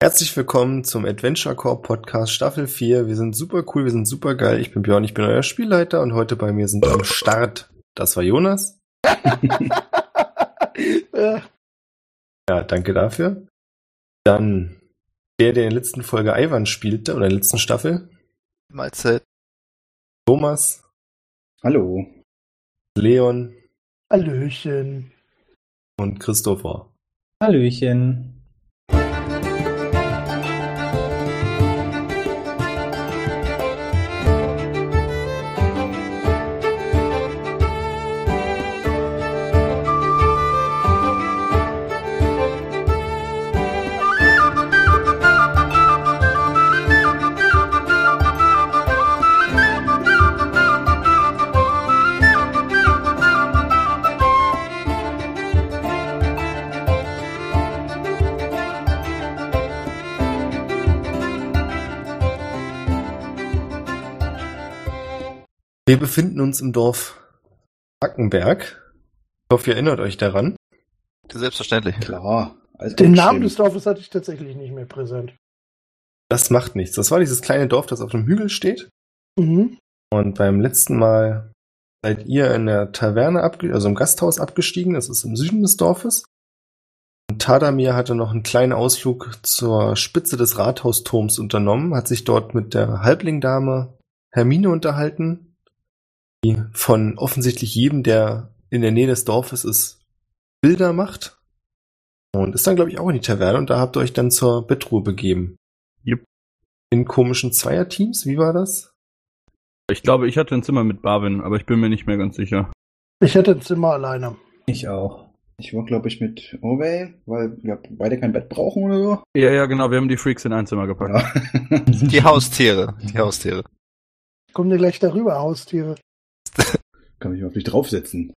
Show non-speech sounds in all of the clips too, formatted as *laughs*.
Herzlich willkommen zum Adventure Core Podcast Staffel 4. Wir sind super cool, wir sind super geil. Ich bin Björn, ich bin euer Spielleiter und heute bei mir sind am Start, das war Jonas. *laughs* ja, danke dafür. Dann der, der in der letzten Folge Ivan spielte, oder in der letzten Staffel. Mahlzeit. Thomas. Hallo. Leon. Hallöchen. Und Christopher. Hallöchen. Wir befinden uns im Dorf Hackenberg. Ich hoffe, ihr erinnert euch daran. Selbstverständlich. Klar. Alles Den Namen des Dorfes hatte ich tatsächlich nicht mehr präsent. Das macht nichts. Das war dieses kleine Dorf, das auf dem Hügel steht. Mhm. Und beim letzten Mal seid ihr in der Taverne, also im Gasthaus abgestiegen. Das ist im Süden des Dorfes. Und Tadamir hatte noch einen kleinen Ausflug zur Spitze des Rathausturms unternommen, hat sich dort mit der Halblingdame Hermine unterhalten, die von offensichtlich jedem, der in der Nähe des Dorfes ist, Bilder macht. Und ist dann, glaube ich, auch in die Taverne und da habt ihr euch dann zur Bettruhe begeben. Jupp. In komischen Zweierteams, wie war das? Ich glaube, ich hatte ein Zimmer mit Barwin, aber ich bin mir nicht mehr ganz sicher. Ich hätte ein Zimmer alleine. Ich auch. Ich war, glaube ich, mit Orwell, weil wir beide kein Bett brauchen oder so. Ja, ja, genau, wir haben die Freaks in ein Zimmer gepackt. Ja. Die Haustiere. Die Haustiere. Kommen dir gleich darüber, Haustiere. *laughs* Kann mich auf dich draufsetzen.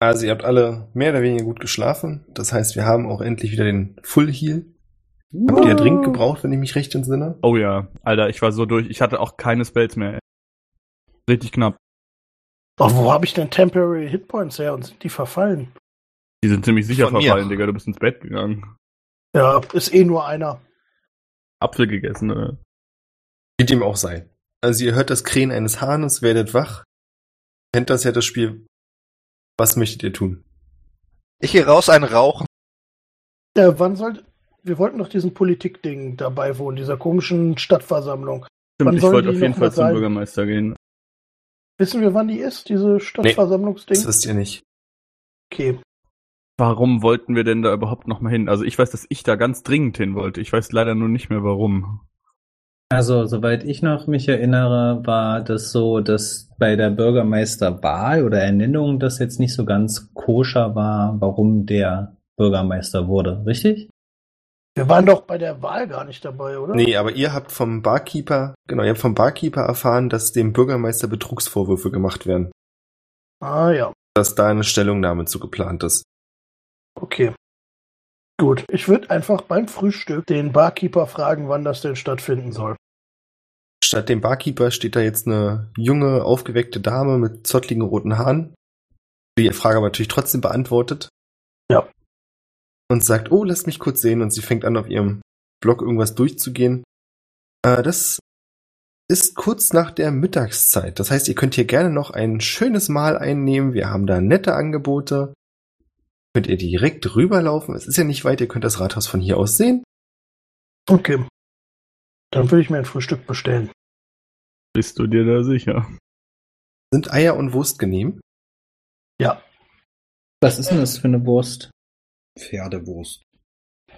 Also ihr habt alle mehr oder weniger gut geschlafen. Das heißt, wir haben auch endlich wieder den Full Heal. Habt ihr dringend gebraucht, wenn ich mich recht entsinne? Oh ja, Alter, ich war so durch. Ich hatte auch keine Spells mehr. ey. Richtig knapp. Doch, wo habe ich denn Temporary Hitpoints her und sind die verfallen? Die sind ziemlich sicher Von mir. verfallen, Digga. Du bist ins Bett gegangen. Ja, ist eh nur einer. Apfel gegessen, oder? Wie dem auch sei. Also ihr hört das Krähen eines Hahnes, werdet wach. Kennt das ja das Spiel. Was möchtet ihr tun? Ich gehe raus, einen rauchen. Äh, wann soll. Wir wollten doch diesen Politikding dabei wohnen, dieser komischen Stadtversammlung. Stimmt, Wann ich sollen wollte die auf jeden Fall zum sein? Bürgermeister gehen. Wissen wir, wann die ist, diese Stadtversammlungsding? Das wisst ihr nicht. Okay. Warum wollten wir denn da überhaupt noch mal hin? Also ich weiß, dass ich da ganz dringend hin wollte. Ich weiß leider nur nicht mehr warum. Also, soweit ich noch mich erinnere, war das so, dass bei der Bürgermeisterwahl oder Ernennung das jetzt nicht so ganz koscher war, warum der Bürgermeister wurde, richtig? Wir waren doch bei der Wahl gar nicht dabei, oder? Nee, aber ihr habt vom Barkeeper, genau, ihr habt vom Barkeeper erfahren, dass dem Bürgermeister Betrugsvorwürfe gemacht werden. Ah ja, Dass da eine Stellungnahme zu geplant ist. okay. Gut, ich würde einfach beim Frühstück den Barkeeper fragen, wann das denn stattfinden soll. Statt dem Barkeeper steht da jetzt eine junge, aufgeweckte Dame mit zottligen roten Haaren, die die Frage aber natürlich trotzdem beantwortet. Ja. Und sagt, oh, lass mich kurz sehen. Und sie fängt an, auf ihrem Blog irgendwas durchzugehen. Äh, das ist kurz nach der Mittagszeit. Das heißt, ihr könnt hier gerne noch ein schönes Mahl einnehmen. Wir haben da nette Angebote. Könnt ihr direkt rüberlaufen. Es ist ja nicht weit. Ihr könnt das Rathaus von hier aus sehen. Okay. Dann würde ich mir ein Frühstück bestellen. Bist du dir da sicher? Sind Eier und Wurst genehm? Ja. Was ist denn das für eine Wurst? Pferdewurst.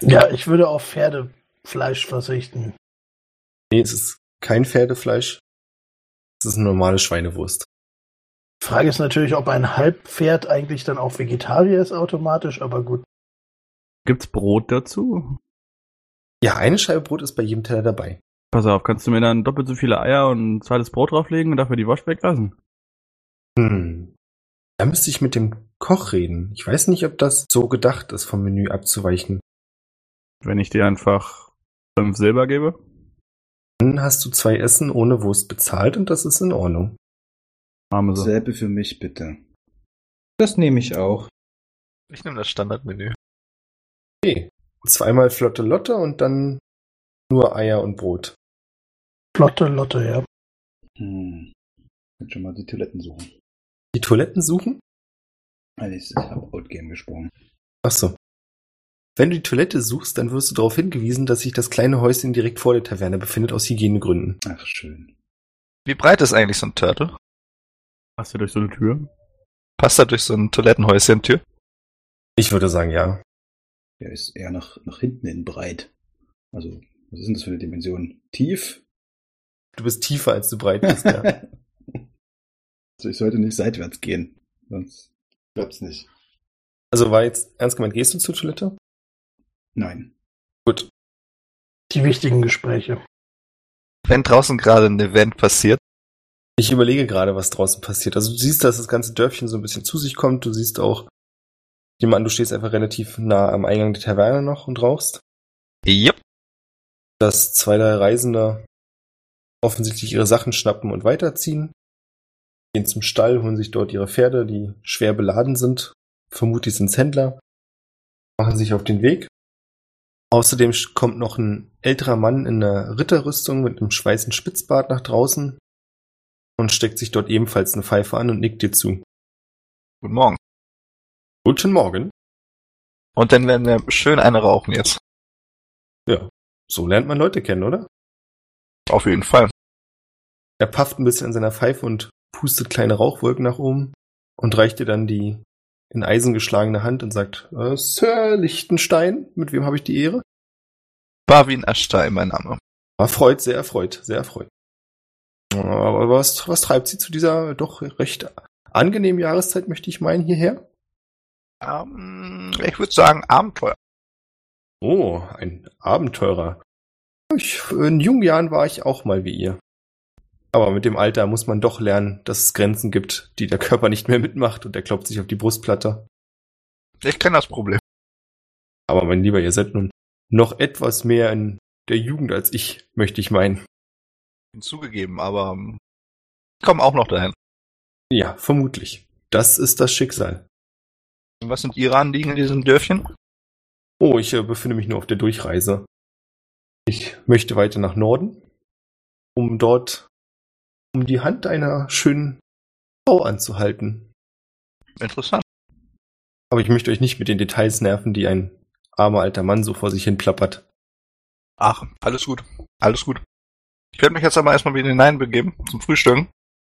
Ja, ich würde auf Pferdefleisch verzichten. Nee, es ist kein Pferdefleisch. Es ist eine normale Schweinewurst. Die Frage ist natürlich, ob ein Halbpferd eigentlich dann auch Vegetarier ist automatisch, aber gut. Gibt's Brot dazu? Ja, eine Scheibe Brot ist bei jedem Teller dabei. Pass auf, kannst du mir dann doppelt so viele Eier und ein zweites Brot drauflegen und dafür die Wurst weglassen? Hm. Da müsste ich mit dem Koch reden. Ich weiß nicht, ob das so gedacht ist, vom Menü abzuweichen. Wenn ich dir einfach fünf Silber gebe? Dann hast du zwei Essen ohne Wurst bezahlt und das ist in Ordnung. Arme so. Selbe für mich, bitte. Das nehme ich auch. Ich nehme das Standardmenü. Okay. Zweimal flotte Lotte und dann Nur Eier und Brot. Flotte Lotte, ja. Hm. Jetzt schon mal die Toiletten suchen. Die Toiletten suchen? Also ich habe Outgame gesprungen. Ach so. Wenn du die Toilette suchst, dann wirst du darauf hingewiesen, dass sich das kleine Häuschen direkt vor der Taverne befindet, aus Hygienegründen. Ach, schön. Wie breit ist eigentlich so ein Turtle? Passt du durch so eine Tür? Passt er durch so ein Toilettenhäuschen-Tür? Ich würde sagen, ja. Der ist eher nach, nach hinten hin breit. Also, was ist denn das für eine Dimension? Tief? Du bist tiefer, als du breit bist, ja. *laughs* also ich sollte nicht seitwärts gehen. Sonst klappt's nicht. Also war jetzt ernst gemeint, gehst du zur Toilette? Nein. Gut. Die wichtigen Gespräche. Wenn draußen gerade ein Event passiert, Ich überlege gerade, was draußen passiert. Also du siehst, dass das ganze Dörfchen so ein bisschen zu sich kommt. Du siehst auch, jemand, du stehst einfach relativ nah am Eingang der Taverne noch und rauchst. yep, Dass zwei, drei Reisende offensichtlich ihre Sachen schnappen und weiterziehen. Gehen zum Stall, holen sich dort ihre Pferde, die schwer beladen sind. Vermutlich sind Händler. Machen sich auf den Weg. Außerdem kommt noch ein älterer Mann in einer Ritterrüstung mit einem schweißen Spitzbart nach draußen und steckt sich dort ebenfalls eine Pfeife an und nickt dir zu. guten Morgen. Guten Morgen. Und dann werden wir schön eine rauchen jetzt. Ja, so lernt man Leute kennen, oder? Auf jeden Fall. Er pafft ein bisschen an seiner Pfeife und pustet kleine Rauchwolken nach oben und reicht dir dann die in Eisen geschlagene Hand und sagt, äh, Sir Lichtenstein, mit wem habe ich die Ehre? Barwin Ashtai, mein Name. Erfreut, sehr erfreut, sehr erfreut. Aber was, was treibt sie zu dieser doch recht angenehmen Jahreszeit, möchte ich meinen, hierher? Ähm, ich würde sagen Abenteuer. Oh, ein Abenteurer. Ich, in jungen Jahren war ich auch mal wie ihr. Aber mit dem Alter muss man doch lernen, dass es Grenzen gibt, die der Körper nicht mehr mitmacht und er klopft sich auf die Brustplatte. Ich kenne das Problem. Aber mein Lieber, ihr seid nun noch etwas mehr in der Jugend als ich, möchte ich meinen. Hinzugegeben, aber ähm, ich komme auch noch dahin. Ja, vermutlich. Das ist das Schicksal. Und was sind Ihre Anliegen in diesem Dörfchen? Oh, ich äh, befinde mich nur auf der Durchreise. Ich möchte weiter nach Norden, um dort um die Hand einer schönen Frau anzuhalten. Interessant. Aber ich möchte euch nicht mit den Details nerven, die ein armer alter Mann so vor sich hin plappert. Ach, alles gut. Alles gut. Ich werde mich jetzt aber erstmal wieder hineinbegeben zum Frühstücken.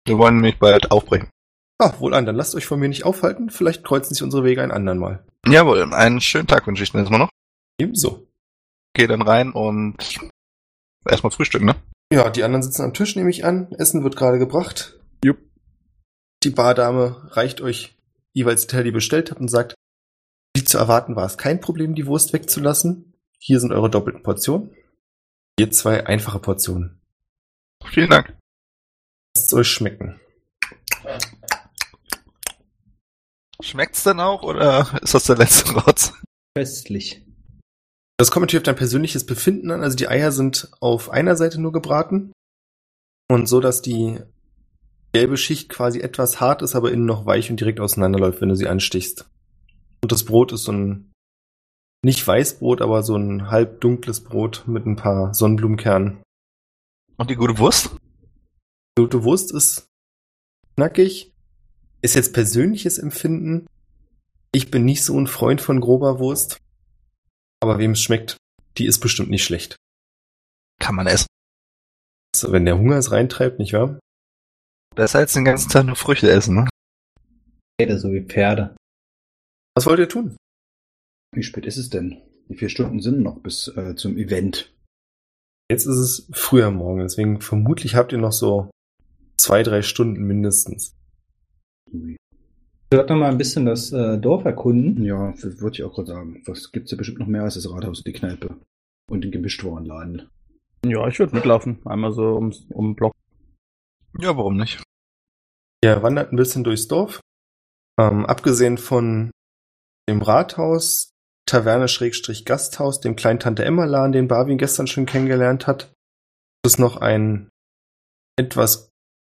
Wir wollen nämlich bald aufbrechen. Ah, wohl an, dann lasst euch von mir nicht aufhalten. Vielleicht kreuzen sich unsere Wege ein andern Mal. Jawohl, einen schönen Tag wünsche ich dir erstmal noch. Ebenso. Geh dann rein und erstmal frühstücken, ne? Ja, die anderen sitzen am Tisch, nehme ich an. Essen wird gerade gebracht. Jupp. Die Bardame reicht euch jeweils die Teller, die ihr bestellt habt und sagt, wie zu erwarten war es kein Problem, die Wurst wegzulassen. Hier sind eure doppelten Portionen. Hier zwei einfache Portionen. Vielen Dank. Lasst es euch schmecken. Schmeckt's denn auch oder ist das der letzte Rotz? Köstlich. Das kommt natürlich auf dein persönliches Befinden an. Also die Eier sind auf einer Seite nur gebraten und so, dass die gelbe Schicht quasi etwas hart ist, aber innen noch weich und direkt auseinanderläuft, wenn du sie anstichst. Und das Brot ist so ein nicht Weißbrot, aber so ein halb dunkles Brot mit ein paar Sonnenblumenkernen. Und die gute Wurst? Die gute Wurst ist knackig. Ist jetzt persönliches Empfinden. Ich bin nicht so ein Freund von grober Wurst. Aber wem es schmeckt, die ist bestimmt nicht schlecht. Kann man essen. So, wenn der Hunger es reintreibt, nicht wahr? Besser als den ganzen Tag nur Früchte essen, ne? Jeder so wie Pferde. Was wollt ihr tun? Wie spät ist es denn? Wie viele Stunden sind noch bis äh, zum Event? Jetzt ist es früher am Morgen, deswegen vermutlich habt ihr noch so zwei, drei Stunden mindestens. Würde noch mal ein bisschen das äh, Dorf erkunden. Ja, das würde ich auch gerade sagen. Was gibt's ja bestimmt noch mehr als das Rathaus und die Kneipe. Und den Gemischtwarenladen. Ja, ich würde mitlaufen. Einmal so ums, um den Block. Ja, warum nicht? Ihr wandert ein bisschen durchs Dorf. Ähm, abgesehen von dem Rathaus, Taverne Schrägstrich Gasthaus, dem kleinen Tante Emma Laden, den Barwin gestern schon kennengelernt hat, ist noch ein etwas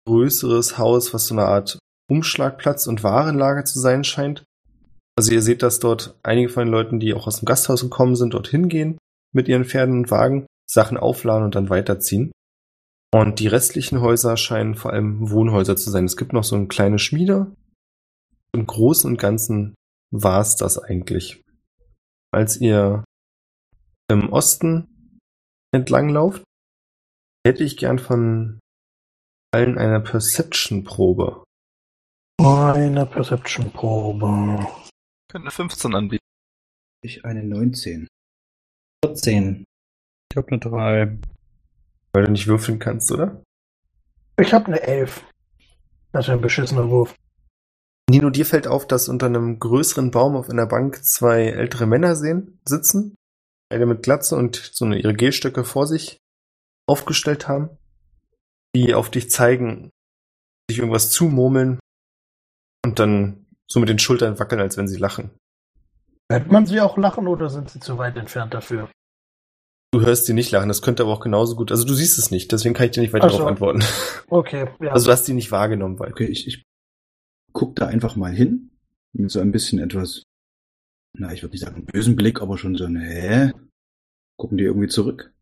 größeres Haus, was so eine Art Umschlagplatz und Warenlager zu sein scheint. Also ihr seht, dass dort einige von den Leuten, die auch aus dem Gasthaus gekommen sind, dorthin gehen mit ihren Pferden und Wagen. Sachen aufladen und dann weiterziehen. Und die restlichen Häuser scheinen vor allem Wohnhäuser zu sein. Es gibt noch so eine kleine Schmiede. Im Großen und Ganzen war's das eigentlich. Als ihr im Osten entlanglauft, hätte ich gern von allen eine Perception-Probe. Eine Perception-Probe. Könnte eine 15 anbieten. Ich eine 19. 14. Ich habe eine 3. Weil du nicht würfeln kannst, oder? Ich habe eine 11. Das ist ein beschissener Wurf. Nino, dir fällt auf, dass unter einem größeren Baum auf einer Bank zwei ältere Männer sehen, sitzen. Eine mit Glatze und so eine, ihre Gelstöcke vor sich aufgestellt haben. Die auf dich zeigen, sich irgendwas zumurmeln und dann so mit den Schultern wackeln, als wenn sie lachen. Hört man sie auch lachen oder sind sie zu weit entfernt dafür? Du hörst sie nicht lachen, das könnte aber auch genauso gut. Also du siehst es nicht, deswegen kann ich dir nicht weiter so. darauf antworten. Okay, ja. Also du hast sie nicht wahrgenommen, weil. Okay, ich, ich guck da einfach mal hin. Mit so ein bisschen etwas, na, ich würde nicht sagen einen bösen Blick, aber schon so ein, hä? Gucken die irgendwie zurück?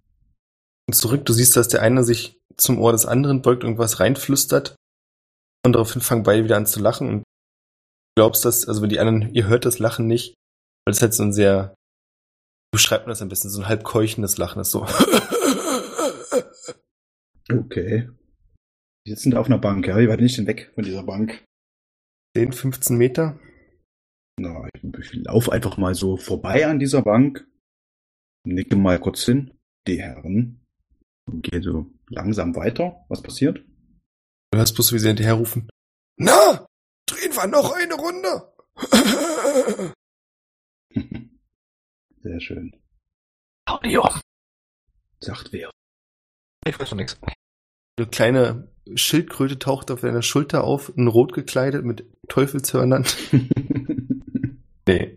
Und zurück, du siehst, dass der eine sich zum Ohr des anderen beugt, irgendwas reinflüstert. Und daraufhin fangen beide wieder an zu lachen und glaubst, dass, also wenn die anderen, ihr hört das Lachen nicht, weil es halt so ein sehr, wie beschreibt man das ein bisschen, so ein halb keuchendes Lachen ist so. Okay. Die sitzen da auf einer Bank, ja? Wie weit bin ich denn weg von dieser Bank? 10, 15 Meter. Na, ich, ich laufe einfach mal so vorbei an dieser Bank, nicke mal kurz hin, die Herren, und gehe so langsam weiter. Was passiert? Du hörst bloß, wie sie hinterher rufen. Na, wir noch eine Runde. *laughs* Sehr schön. Audio. Sagt wer. Ich weiß schon nichts. Eine kleine Schildkröte taucht auf deiner Schulter auf, in rot gekleidet mit Teufelshörnern. *laughs* Nee.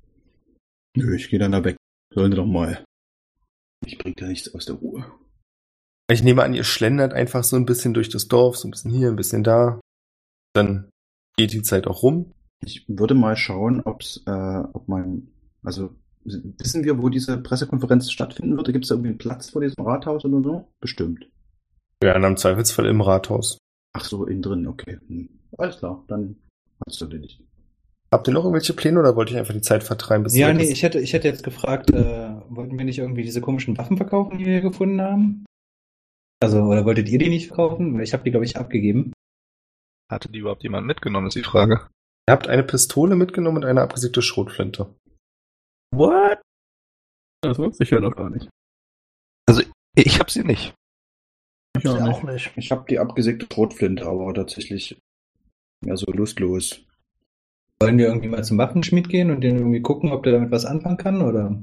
Nö, ich gehe dann da weg. Sollte doch mal. Ich bring da nichts aus der Ruhe. Ich nehme an, ihr schlendert einfach so ein bisschen durch das Dorf, so ein bisschen hier, ein bisschen da. Dann geht die Zeit auch rum. Ich würde mal schauen, ob's, äh, ob man, also wissen wir, wo diese Pressekonferenz stattfinden würde? Gibt es da irgendwie einen Platz vor diesem Rathaus oder so? Bestimmt. Ja, und im Zweifelsfall im Rathaus. Ach so, innen drin, okay. Hm. Alles klar, dann hat's erledigt. Habt ihr noch irgendwelche Pläne oder wollt ihr einfach die Zeit vertreiben? Bis Ja, nee, ich hätte, ich hätte jetzt gefragt, äh, wollten wir nicht irgendwie diese komischen Waffen verkaufen, die wir gefunden haben? Also, oder wolltet ihr die nicht verkaufen? Ich habe die, glaube ich, abgegeben. Hatte die überhaupt jemand mitgenommen, ist die Frage. Ihr habt eine Pistole mitgenommen und eine abgesiegte Schrotflinte. What? Das wusste ich ja noch gar nicht. Ich hab sie nicht. Ich Ja, auch nicht. auch nicht. Ich habe die abgesägte Schrotflinte, aber tatsächlich mehr so lustlos. Wollen wir irgendwie mal zum Waffenschmied gehen und den irgendwie gucken, ob der damit was anfangen kann, oder?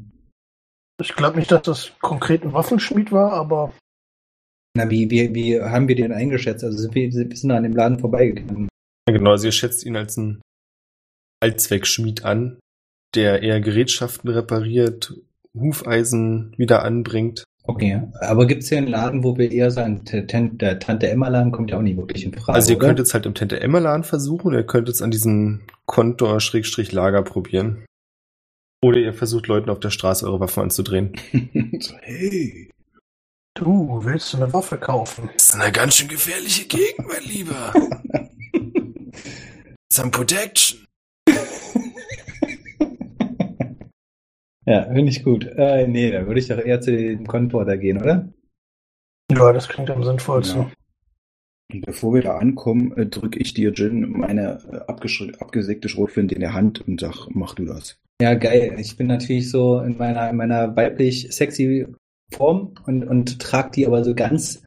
Ich glaube nicht, dass das konkret ein Waffenschmied war, aber Na, wie, wie, wie haben wir den eingeschätzt? Also sind wir, wir sind an dem Laden vorbeigegangen. Ja, genau, also ihr schätzt ihn als einen Allzweckschmied an, der eher Gerätschaften repariert, Hufeisen wieder anbringt. Okay, aber gibt es hier einen Laden, wo wir eher sagen, der, Tan- der Tante Emma-Laden kommt ja auch nicht wirklich in Frage. Also ihr oder? könnt jetzt halt im Tente Emmerladen versuchen, oder ihr könnt jetzt an diesem Kontor-Lager probieren. Oder ihr versucht Leuten auf der Straße eure Waffen anzudrehen. *laughs* hey. Du willst eine Waffe kaufen. Das ist eine ganz schön gefährliche Gegend, mein Lieber. *laughs* Some Protection. ja, finde ich gut. Äh, nee, dann würde ich doch eher zu dem Kontor da gehen, oder? Ja, das klingt am sinnvollsten. Ja. Und bevor wir da ankommen, äh, drücke ich dir, Jin, meine äh, abgesägte Schrotflinte in der Hand und sag, mach du das. Ja, geil. Ich bin natürlich so in meiner, in meiner weiblich sexy Form und, und trag die aber so ganz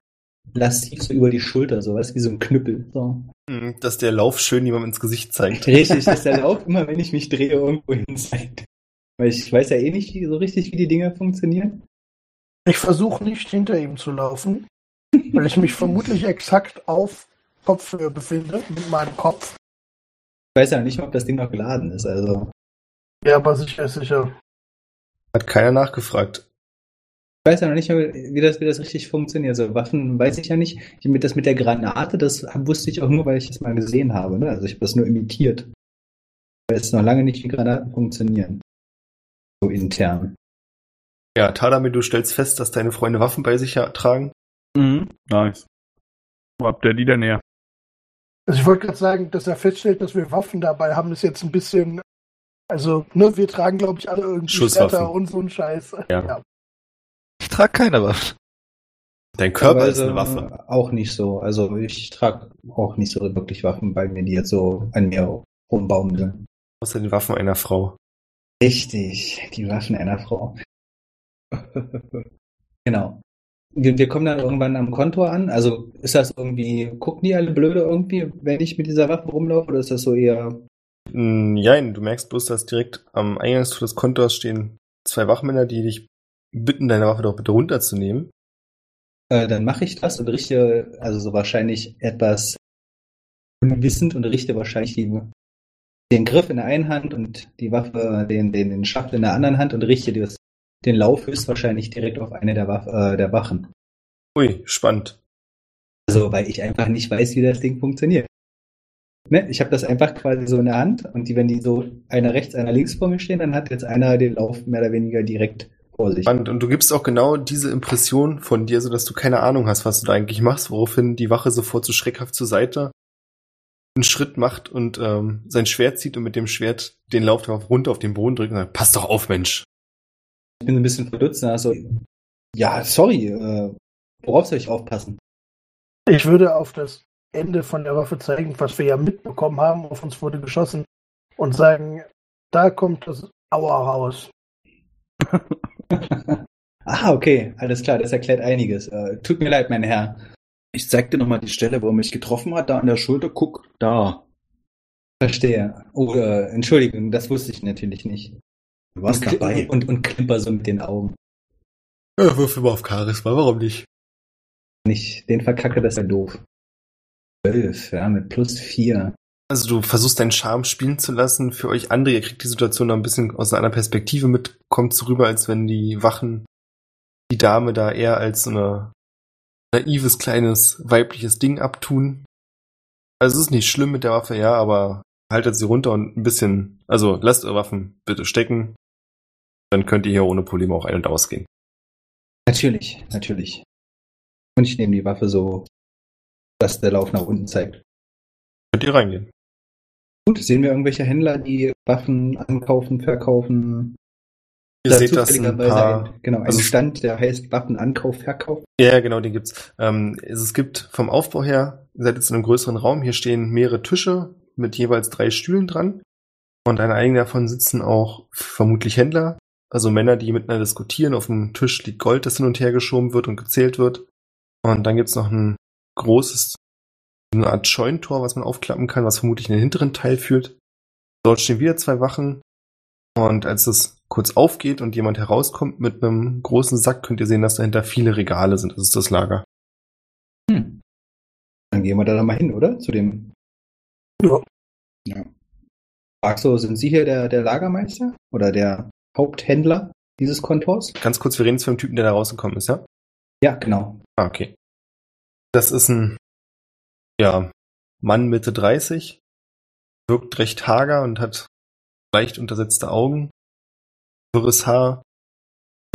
lastiv so über die Schulter, so was wie so ein Knüppel. So. Hm, Dass der Lauf schön jemandem ins Gesicht zeigt. *laughs* Richtig, dass der Lauf immer, wenn ich mich drehe, irgendwo hin zeigt. Weil ich weiß ja eh nicht wie, so richtig, wie die Dinge funktionieren. Ich versuche nicht hinter ihm zu laufen, weil ich mich vermutlich exakt auf Kopfhöhe befinde mit meinem Kopf. Ich weiß ja nicht mal, ob das Ding noch geladen ist. Also Ja, aber sicher ist sicher. Hat keiner nachgefragt. Ich weiß ja noch nicht, mal, wie das, wie das richtig funktioniert. Also Waffen weiß ich ja nicht. Ich, mit, das mit der Granate, das wusste ich auch nur, weil ich das mal gesehen habe. Ne? Also ich habe das nur imitiert. Ich weiß noch lange nicht, wie Granaten funktionieren. So intern. Ja, Tadame, du stellst fest, dass deine Freunde Waffen bei sich tragen. Mhm. Nice. Wo habt ihr die denn her? Also ich wollte gerade sagen, dass er feststellt, dass wir Waffen dabei haben, ist jetzt ein bisschen. Also, ne, wir tragen, glaube ich, alle irgendwie Schusswaffen. Schwerter und so ein Scheiß. Ja. Ich trage keine Waffe. Dein Körper ist Teilweise eine Waffe. Auch nicht so. Also ich trage auch nicht so wirklich Waffen bei mir, die jetzt so an mir rumbaumeln. Außer den Waffen einer Frau. Richtig, die Waffen einer Frau. *laughs* genau. Wir, wir kommen dann irgendwann am Kontor an. Also ist das irgendwie, gucken die alle blöde irgendwie, wenn ich mit dieser Waffe rumlaufe, oder ist das so eher. Nein, Mm, du merkst bloß, dass direkt am Eingangstor des Kontors stehen zwei Wachmänner, die dich bitten, deine Waffe doch bitte runterzunehmen. Äh, dann mache ich das und richte, also so wahrscheinlich etwas unwissend und richte wahrscheinlich die, den Griff in der einen Hand und die Waffe, den, den, den Schaft in der anderen Hand und richte das, den Lauf höchstwahrscheinlich direkt auf eine der, Waff, äh, der Wachen. Ui, spannend. Also, weil ich einfach nicht weiß, wie das Ding funktioniert. Ne? Ich habe das einfach quasi so in der Hand und die, wenn die so einer rechts, einer links vor mir stehen, dann hat jetzt einer den Lauf mehr oder weniger direkt vor sich. Spannend. Und du gibst auch genau diese Impression von dir, so dass du keine Ahnung hast, was du da eigentlich machst, woraufhin die Wache sofort so schreckhaft zur Seite einen Schritt macht und ähm, sein Schwert zieht und mit dem Schwert den Lauf der Waffe runter auf den Boden drückt und sagt, pass doch auf, Mensch. Ich bin ein bisschen verdutzt. Also, ja, sorry, äh, worauf soll ich aufpassen? Ich würde auf das Ende von der Waffe zeigen, was wir ja mitbekommen haben, auf uns wurde geschossen, und sagen, da kommt das Aua raus. *laughs* ah, okay, alles klar, das erklärt einiges. Äh, tut mir leid, mein Herr. Ich zeig dir nochmal die Stelle, wo er mich getroffen hat, da an der Schulter. Guck, da. Verstehe. Oh, äh, Entschuldigung, das wusste ich natürlich nicht. Du warst und, dabei. Und, und klimper so mit den Augen. Ja, wirf immer auf Charisma, warum nicht? Nicht, den verkacke, das ist ja doof. Zwölf, ja, mit plus vier. Also du versuchst deinen Charme spielen zu lassen für euch andere. Ihr kriegt die Situation noch ein bisschen aus einer anderen Perspektive mit. Kommt so rüber, als wenn die Wachen die Dame da eher als so eine naives, kleines, weibliches Ding abtun. Also es ist nicht schlimm mit der Waffe, ja, aber haltet sie runter und ein bisschen, also lasst eure Waffen bitte stecken. Dann könnt ihr hier ohne Probleme auch ein- und ausgehen. Natürlich, natürlich. Und ich nehme die Waffe so, dass der Lauf nach unten zeigt. Könnt ihr reingehen. Gut, sehen wir irgendwelche Händler, die Waffen ankaufen, verkaufen? Ihr Da seht das ein paar. ein, genau, ein also- Stand, der heißt Waffenankauf, Verkauf. Ja, genau, den gibt's. Ähm, es, es gibt vom Aufbau her, ihr seid jetzt in einem größeren Raum, hier stehen mehrere Tische mit jeweils drei Stühlen dran. Und an einigen davon sitzen auch vermutlich Händler, also Männer, die miteinander diskutieren. Auf dem Tisch liegt Gold, das hin und her geschoben wird und gezählt wird. Und dann gibt's noch ein großes, eine Art Scheunentor, was man aufklappen kann, was vermutlich in den hinteren Teil führt. Dort stehen wieder zwei Wachen. Und als es kurz aufgeht und jemand herauskommt mit einem großen Sack, könnt ihr sehen, dass dahinter viele Regale sind. Das ist das Lager. Hm. Dann gehen wir da doch mal hin, oder? Zu dem. Ja. Ja. Axo, sind Sie hier der, der Lagermeister? Oder der Haupthändler dieses Kontors? Ganz kurz, wir reden jetzt von dem Typen, der da rausgekommen ist, ja? Ja, genau. Ah, okay. Das ist ein, ja, Mann Mitte 30, wirkt recht hager und hat leicht untersetzte Augen, wirres Haar,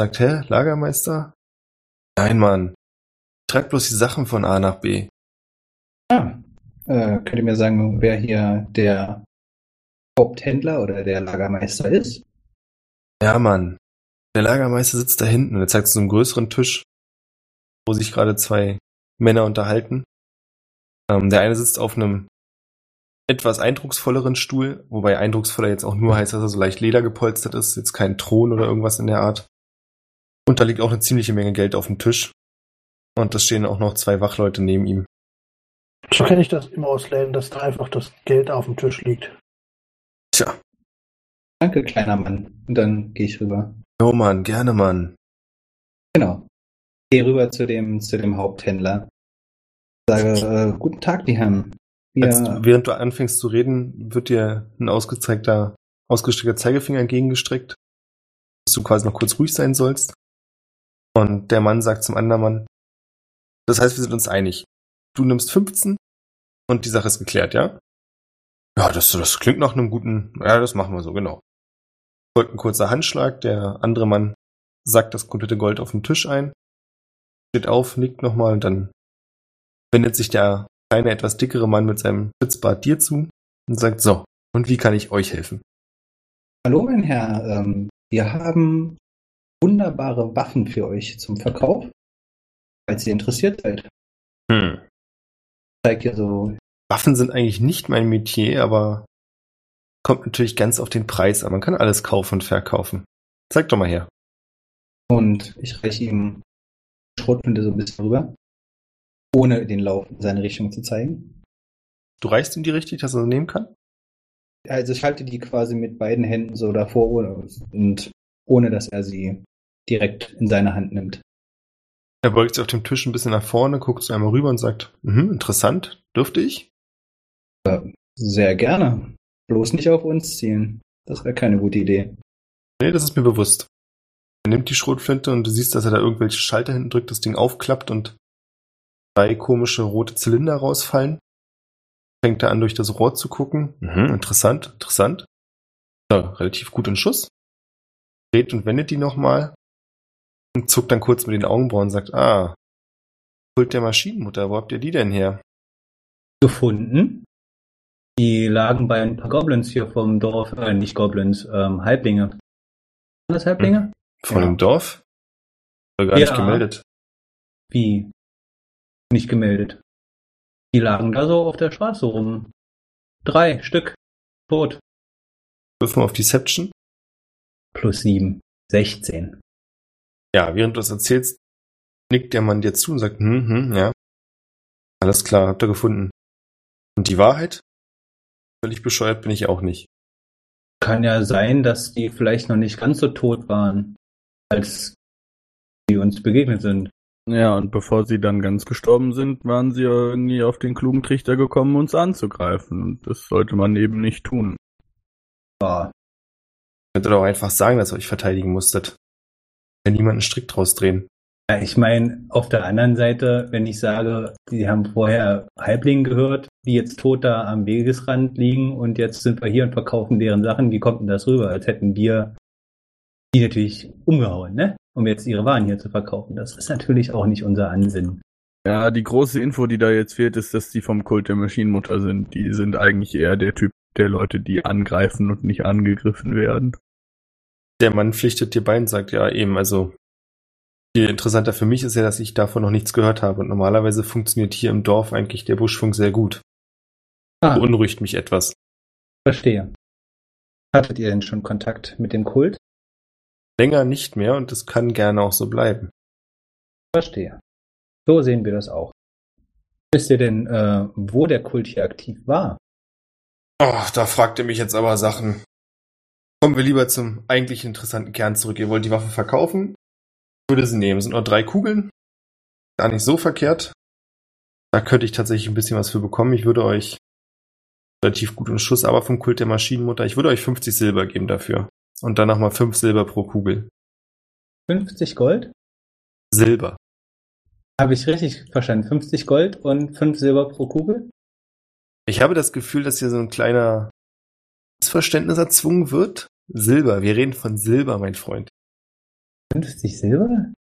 sagt, hä, Lagermeister? Nein, Mann. Ich trag bloß die Sachen von A nach B. Ah, äh, könnt ihr mir sagen, wer hier der Haupthändler oder der Lagermeister ist? Ja, Mann. Der Lagermeister sitzt da hinten und er zeigt zu einem größeren Tisch, wo sich gerade zwei Männer unterhalten. Ähm, der eine sitzt auf einem etwas eindrucksvolleren Stuhl, wobei eindrucksvoller jetzt auch nur heißt, dass er so leicht ledergepolstert ist, jetzt kein Thron oder irgendwas in der Art. Und da liegt auch eine ziemliche Menge Geld auf dem Tisch. Und da stehen auch noch zwei Wachleute neben ihm. So kenne ich das immer aus Läden, dass da einfach das Geld auf dem Tisch liegt. Tja, Danke, kleiner Mann. Und dann gehe ich rüber. jo Mann, gerne Mann. Genau. Gehe rüber zu dem, zu dem Haupthändler. Sage, äh, guten Tag, die Herren. Als, während du anfängst zu reden, wird dir ein ausgestreckter, ausgestreckter Zeigefinger entgegengestreckt, dass du quasi noch kurz ruhig sein sollst. Und der Mann sagt zum anderen Mann, das heißt, wir sind uns einig. Du nimmst 15 und die Sache ist geklärt, ja? Ja, das, das klingt nach einem guten, ja, das machen wir so, genau. Folgt ein kurzer Handschlag, der andere Mann sackt das komplette Gold auf den Tisch ein, steht auf, nickt nochmal und dann wendet sich der kleine, etwas dickere Mann mit seinem Spitzbart dir zu und sagt, so, und wie kann ich euch helfen? Hallo, mein Herr. Ähm, wir haben wunderbare Waffen für euch zum Verkauf, falls ihr interessiert seid. Hm. Zeigt ja so Waffen sind eigentlich nicht mein Metier, aber kommt natürlich ganz auf den Preis an. Man kann alles kaufen und verkaufen. Zeig doch mal her. und ich reiche ihm Schrotflinte so ein bisschen rüber, ohne den Lauf in seine Richtung zu zeigen. Du reichst ihm die richtig, dass er sie nehmen kann? Also ich halte die quasi mit beiden Händen so davor ohne- und ohne dass er sie direkt in seine Hand nimmt. Er beugt sich auf dem Tisch ein bisschen nach vorne, guckt so einmal rüber und sagt, mhm, interessant, dürfte ich? Sehr gerne. Bloß nicht auf uns zielen. Das wäre keine gute Idee. Nee, das ist mir bewusst. Er nimmt die Schrotflinte und du siehst, dass er da irgendwelche Schalter hinten drückt, das Ding aufklappt und drei komische rote Zylinder rausfallen. Fängt er an, durch das Rohr zu gucken. Mhm, interessant, interessant. So, relativ gut in Schuss. Dreht und wendet die nochmal. Und zuckt dann kurz mit den Augenbrauen und sagt, ah, Kult der Maschinenmutter, wo habt ihr die denn her? Gefunden. Die lagen bei ein paar Goblins hier vom Dorf, äh, nicht Goblins, ähm, Halblinge. Waren das Halblinge? Von Ja. dem Dorf? Oder gar nicht Ja. gemeldet. Wie? Nicht gemeldet. Die lagen da so auf der Straße rum. Drei Stück. Tot. Wirf mal auf Deception. Plus sieben. Sechzehn. Ja, während du das erzählst, nickt der Mann dir zu und sagt, hm, hm, ja. Alles klar, habt ihr gefunden. Und die Wahrheit? Völlig bescheuert bin ich auch nicht. Kann ja sein, dass die vielleicht noch nicht ganz so tot waren, als die uns begegnet sind. Ja, und bevor sie dann ganz gestorben sind, waren sie irgendwie auf den klugen Trichter gekommen, uns anzugreifen. Und das sollte man eben nicht tun. Ja, Könntet doch einfach sagen, dass ihr euch verteidigen musstet. Kann niemand einen Strick draus drehen. Ja, ich meine, auf der anderen Seite, wenn ich sage, die haben vorher Halblinge gehört, die jetzt tot da am Wegesrand liegen und jetzt sind wir hier und verkaufen deren Sachen, wie kommt denn das rüber? Als hätten wir die natürlich umgehauen, ne? Um jetzt ihre Waren hier zu verkaufen. Das ist natürlich auch nicht unser Ansinnen. Ja, die große Info, die da jetzt fehlt, ist, dass die vom Kult der Maschinenmutter sind. Die sind eigentlich eher der Typ der Leute, die angreifen und nicht angegriffen werden. Der Mann pflichtet dir bei und sagt, ja, eben, also viel interessanter für mich ist ja, dass ich davon noch nichts gehört habe. Und normalerweise funktioniert hier im Dorf eigentlich der Buschfunk sehr gut. Ah, Beunruhigt mich etwas. verstehe. Hattet ihr denn schon Kontakt mit dem Kult? Länger nicht mehr und es kann gerne auch so bleiben. Verstehe. So sehen wir das auch. Wisst ihr denn, äh, wo der Kult hier aktiv war? Oh, da fragt ihr mich jetzt aber Sachen. Kommen wir lieber zum eigentlich interessanten Kern zurück. Ihr wollt die Waffe verkaufen? Ich würde sie nehmen. Es sind nur drei Kugeln. Gar nicht so verkehrt. Da könnte ich tatsächlich ein bisschen was für bekommen. Ich würde euch relativ gut in Schuss, aber vom Kult der Maschinenmutter. Ich würde euch 50 Silber geben dafür. Und dann nochmal 5 Silber pro Kugel. 50 Gold? Silber. Habe ich richtig verstanden? 50 Gold und 5 Silber pro Kugel? Ich habe das Gefühl, dass hier so ein kleiner Missverständnis erzwungen wird. Silber. Wir reden von Silber, mein Freund. 50 Silber?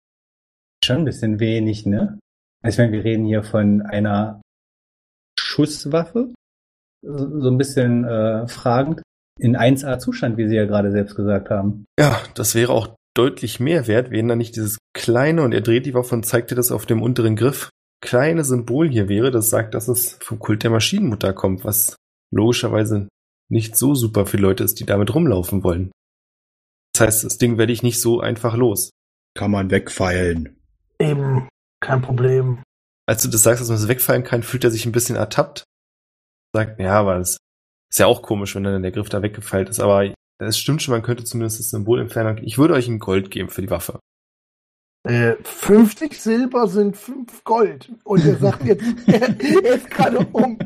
Schon ein bisschen wenig, ne? Also ich meine, wir reden hier von einer Schusswaffe. So so ein bisschen äh, fragend. In 1A-Zustand, wie Sie ja gerade selbst gesagt haben. Ja, das wäre auch deutlich mehr wert, wenn da nicht dieses kleine, und er dreht die Waffe und zeigt dir das auf dem unteren Griff, kleine Symbol hier wäre, das sagt, dass es vom Kult der Maschinenmutter kommt, was logischerweise nicht so super für Leute ist, die damit rumlaufen wollen. Das heißt, das Ding werde ich nicht so einfach los. Kann man wegfeilen. Eben, kein Problem. Als du das sagst, dass man es wegfallen kann, fühlt er sich ein bisschen ertappt. Sagt, ja, aber das ist ja auch komisch, wenn dann der Griff da weggefeilt ist, aber es stimmt schon, man könnte zumindest das Symbol entfernen. Ich würde euch ein Gold geben für die Waffe. Äh, 50 Silber sind 5 Gold. Und er sagt jetzt, *laughs* er, er ist gerade um.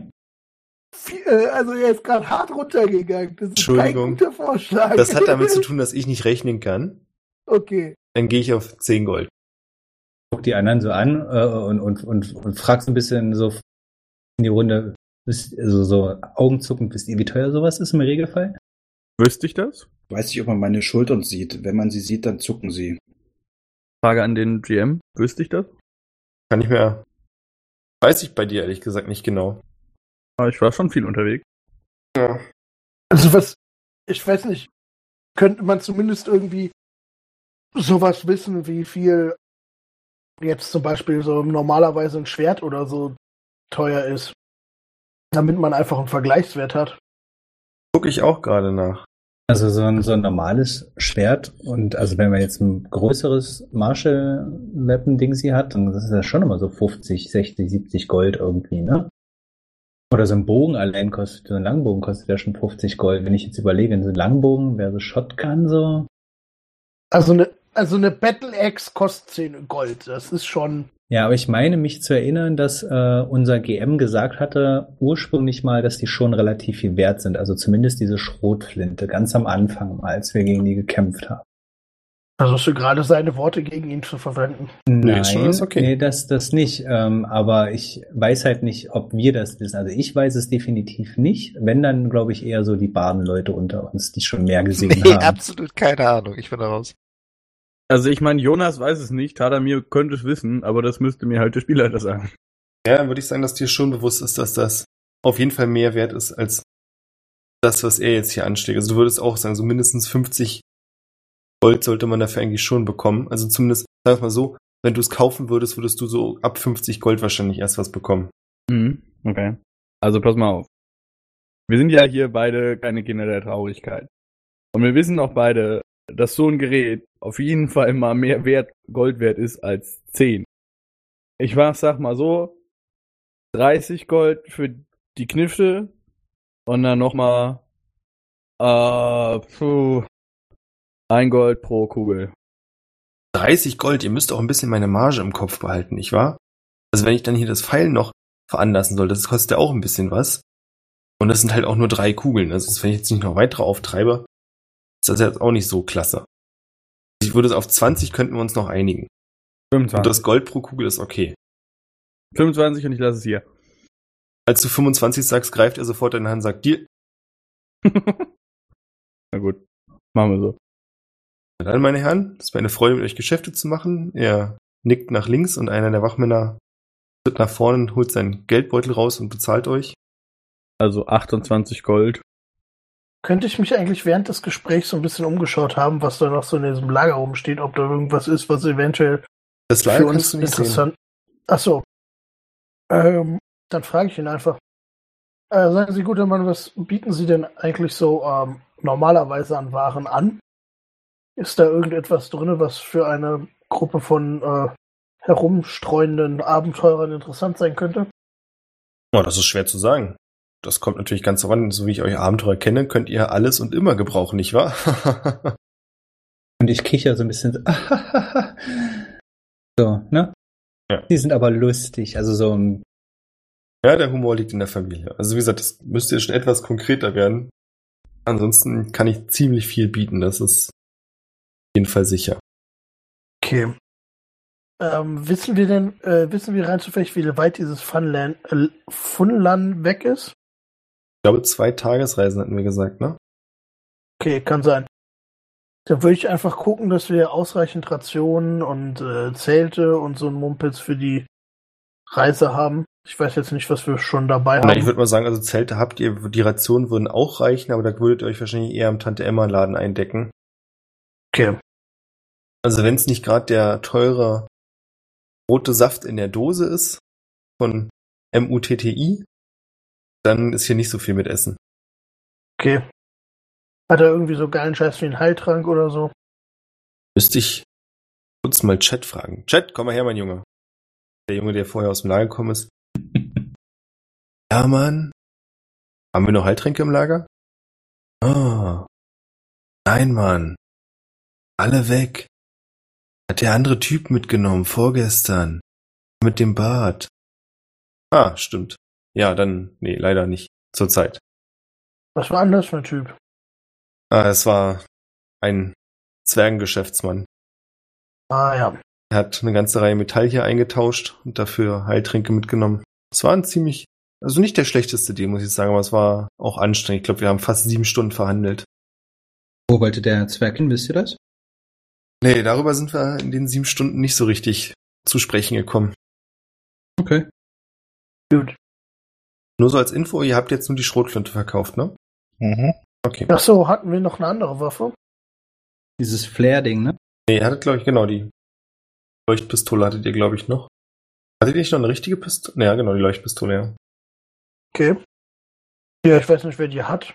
äh, Also er ist gerade hart runtergegangen. Das ist kein Entschuldigung. guter Vorschlag. Das hat damit zu *laughs* tun, dass ich nicht rechnen kann. Okay. Dann gehe ich auf 10 Gold. Guck die anderen so an äh, und, und, und, und fragst ein bisschen so in die Runde, wisst, also so augenzuckend, wisst ihr, wie teuer sowas ist im Regelfall? Wüsste ich das? Weiß nicht, ob man meine Schultern sieht. Wenn man sie sieht, dann zucken sie. Frage an den GM. Wüsste ich das? Kann ich mehr. Weiß ich bei dir ehrlich gesagt nicht genau. Aber ich war schon viel unterwegs. Ja. Also was, ich weiß nicht, könnte man zumindest irgendwie sowas wissen, wie viel jetzt zum Beispiel so normalerweise ein Schwert oder so teuer ist, damit man einfach einen Vergleichswert hat. Gucke ich auch gerade nach. Also so ein, so ein normales Schwert und also wenn man jetzt ein größeres Marshall-Weapon-Ding sie hat, dann ist das schon immer so 50, 60, 70 Gold irgendwie, ne? Oder so ein Bogen allein kostet, so ein Langbogen kostet ja schon 50 Gold. Wenn ich jetzt überlege, so ein Langbogen wäre so Shotgun so. Also eine, also eine Battle Axe kostet 10 Gold. Das ist schon. Ja, aber ich meine mich zu erinnern, dass äh, unser GM gesagt hatte, ursprünglich mal, dass die schon relativ viel wert sind. Also zumindest diese Schrotflinte, ganz am Anfang, als wir gegen die gekämpft haben. Versuchst du gerade seine Worte gegen ihn zu verwenden? Nee, Nein, schon ist okay. nee, das, das nicht. Ähm, aber ich weiß halt nicht, ob wir das wissen. Also ich weiß es definitiv nicht. Wenn, dann glaube ich eher so die Badenleute unter uns, die schon mehr gesehen *laughs* Nee, haben. absolut keine Ahnung. Ich bin da raus. Also ich meine, Jonas weiß es nicht, Tadamir könnte es wissen, aber das müsste mir halt der Spielleiter sagen. Ja, dann würde ich sagen, dass dir schon bewusst ist, dass das auf jeden Fall mehr wert ist als das, was er jetzt hier anschlägt. Also du würdest auch sagen, so mindestens 50 Gold sollte man dafür eigentlich schon bekommen. Also zumindest, sag mal so, wenn du es kaufen würdest, würdest du so ab 50 Gold wahrscheinlich erst was bekommen. Mhm, okay. Also pass mal auf. Wir sind ja hier beide keine Kinder der Traurigkeit. Und wir wissen auch beide, dass so ein Gerät auf jeden Fall mal mehr Wert, Gold wert ist als 10. Ich war, sag mal so, 30 Gold für die Knifte und dann nochmal äh, puh, ein Gold pro Kugel. 30 Gold, ihr müsst auch ein bisschen meine Marge im Kopf behalten, nicht wahr? Also wenn ich dann hier das Pfeil noch veranlassen soll, das kostet ja auch ein bisschen was. Und das sind halt auch nur drei Kugeln. Also wenn ich jetzt nicht noch weitere auftreibe, ist das jetzt auch nicht so klasse. Ich würde es auf 20 könnten wir uns noch einigen. Und 25. das Gold pro Kugel ist okay. 25 und ich lasse es hier. Als du 25 sagst, greift er sofort deine Hand und sagt, dir, *laughs* Na gut, machen wir so. Na dann, meine Herren, es war eine Freude, mit euch Geschäfte zu machen. Er nickt nach links und einer der Wachmänner tritt nach vorne und holt seinen Geldbeutel raus und bezahlt euch. Also 28 Gold. Könnte ich mich eigentlich während des Gesprächs so ein bisschen umgeschaut haben, was da noch so in diesem Lager rumsteht, ob da irgendwas ist, was eventuell Das für uns nicht sehen. interessant. Ach so. Ähm, dann frage ich ihn einfach. Äh, sagen Sie, guter Mann, was bieten Sie denn eigentlich so ähm, normalerweise an Waren an? Ist da irgendetwas drin, was für eine Gruppe von äh, herumstreuenden Abenteurern interessant sein könnte? Oh, das ist schwer zu sagen. Das kommt natürlich ganz darauf an, so wie ich euch Abenteurer kenne, könnt ihr alles und immer gebrauchen, nicht wahr? *laughs* Und ich kicher so ein bisschen. *laughs* so, ne? Ja. Die sind aber lustig. Also so ein ja, der Humor liegt in der Familie. Also wie gesagt, das müsste schon etwas konkreter werden. Ansonsten kann ich ziemlich viel bieten, das ist auf jeden Fall sicher. Okay. Ähm, wissen wir denn, äh, wissen wir rein zufällig, wie weit dieses Funland, äh, Funland weg ist? Ich glaube, zwei Tagesreisen hatten wir gesagt, ne? Okay, kann sein. Dann würde ich einfach gucken, dass wir ausreichend Rationen und äh, Zelte und so ein Mumpitz für die Reise haben. Ich weiß jetzt nicht, was wir schon dabei ich haben. würde mal sagen, also Zelte habt ihr, die Rationen würden auch reichen, aber da würdet ihr euch wahrscheinlich eher im Tante-Emma-Laden eindecken. Okay. Also wenn es nicht gerade der teure rote Saft in der Dose ist von MUTTI, dann ist hier nicht so viel mit Essen. Okay. Hat er irgendwie so geilen Scheiß wie einen Heiltrank oder so? Müsste ich kurz mal Chat fragen. Chat, komm mal her, mein Junge. Der Junge, der vorher aus dem Lager gekommen ist. *laughs* Ja, Mann. Haben wir noch Heiltränke im Lager? Ah. Nein, Mann. Alle weg. Hat der andere Typ mitgenommen, vorgestern. Mit dem Bart. Ah, stimmt. Ja, dann, nee, leider nicht. Zurzeit. Was war anders für ein Typ? Ah, es war ein Zwergengeschäftsmann. Ah ja. Er hat eine ganze Reihe Metall hier eingetauscht und dafür Heiltränke mitgenommen. Es war ein ziemlich, also nicht der schlechteste Deal, muss ich sagen, aber es war auch anstrengend. Ich glaube, wir haben fast sieben Stunden verhandelt. Wo wollte der Zwerg hin, wisst ihr das? Nee, darüber sind wir in den sieben Stunden nicht so richtig zu sprechen gekommen. Okay. Gut. Nur so als Info, ihr habt jetzt nur die Schrotflinte verkauft, ne? Mhm. Okay. Ach so, hatten wir noch eine andere Waffe? Dieses Flair-Ding, ne? Nee, ihr hattet, glaube ich, genau die Leuchtpistole hattet ihr, glaube ich, noch. Hattet ihr nicht noch eine richtige Pistole? Ja, genau, die Leuchtpistole, ja. Okay. Ja, ich weiß nicht, wer die hat.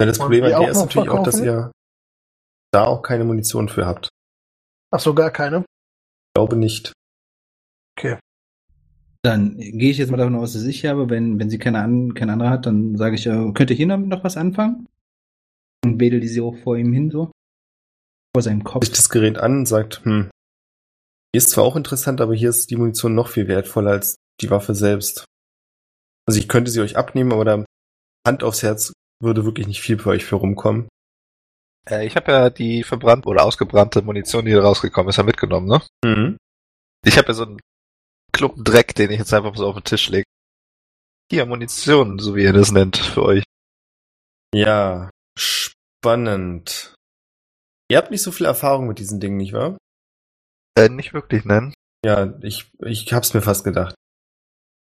ja das Wollen Problem an der ist natürlich auch, dass verkaufen? ihr da auch keine Munition für habt. Ach so, gar keine. Ich glaube nicht. Dann gehe ich jetzt mal davon aus, dass ich habe. Wenn, wenn sie keine, an, keine andere hat, dann sage ich, äh, könnt ihr hier noch, noch was anfangen? Und wedel die sie auch vor ihm hin, so. Vor seinem Kopf. Sich das Gerät an und sagt, hm, die ist zwar auch interessant, aber hier ist die Munition noch viel wertvoller als die Waffe selbst. Also ich könnte sie euch abnehmen, aber da Hand aufs Herz würde wirklich nicht viel für euch für rumkommen. Äh, ich habe ja die verbrannte oder ausgebrannte Munition, die da rausgekommen ist, ja mitgenommen, ne? Mhm. Ich habe ja so einen Klumpen Dreck, den ich jetzt einfach so auf den Tisch lege. Hier, Munition, so wie ihr das nennt, für euch. Ja, spannend. Ihr habt nicht so viel Erfahrung mit diesen Dingen, nicht wahr? Äh, nicht wirklich nennen. Ja, ich, ich hab's mir fast gedacht.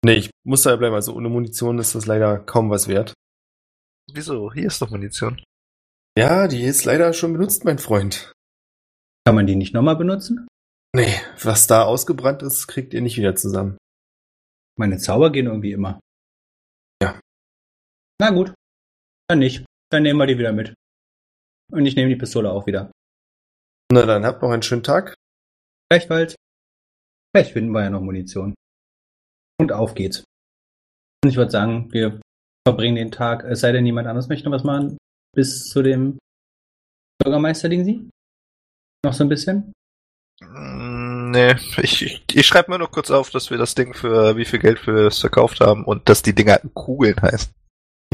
Nee, ich muss da bleiben. Also ohne Munition ist das leider kaum was wert. Wieso? Hier ist doch Munition. Ja, die ist leider schon benutzt, mein Freund. Kann man die nicht nochmal benutzen? Nee, was da ausgebrannt ist, kriegt ihr nicht wieder zusammen. Meine Zauber gehen irgendwie immer. Ja. Na gut. Dann nicht. Dann nehmen wir die wieder mit. Und ich nehme die Pistole auch wieder. Na dann, habt noch einen schönen Tag. Gleichfalls. Vielleicht finden wir ja noch Munition. Und auf geht's. Und ich würde sagen, wir verbringen den Tag, es sei denn, jemand anderes möchte noch was machen, bis zu dem Bürgermeister-Ding sie? Noch so ein bisschen? Nee, ich, ich, ich schreibe mir nur kurz auf, dass wir das Ding für wie viel Geld wir es verkauft haben und dass die Dinger Kugeln heißen. *laughs*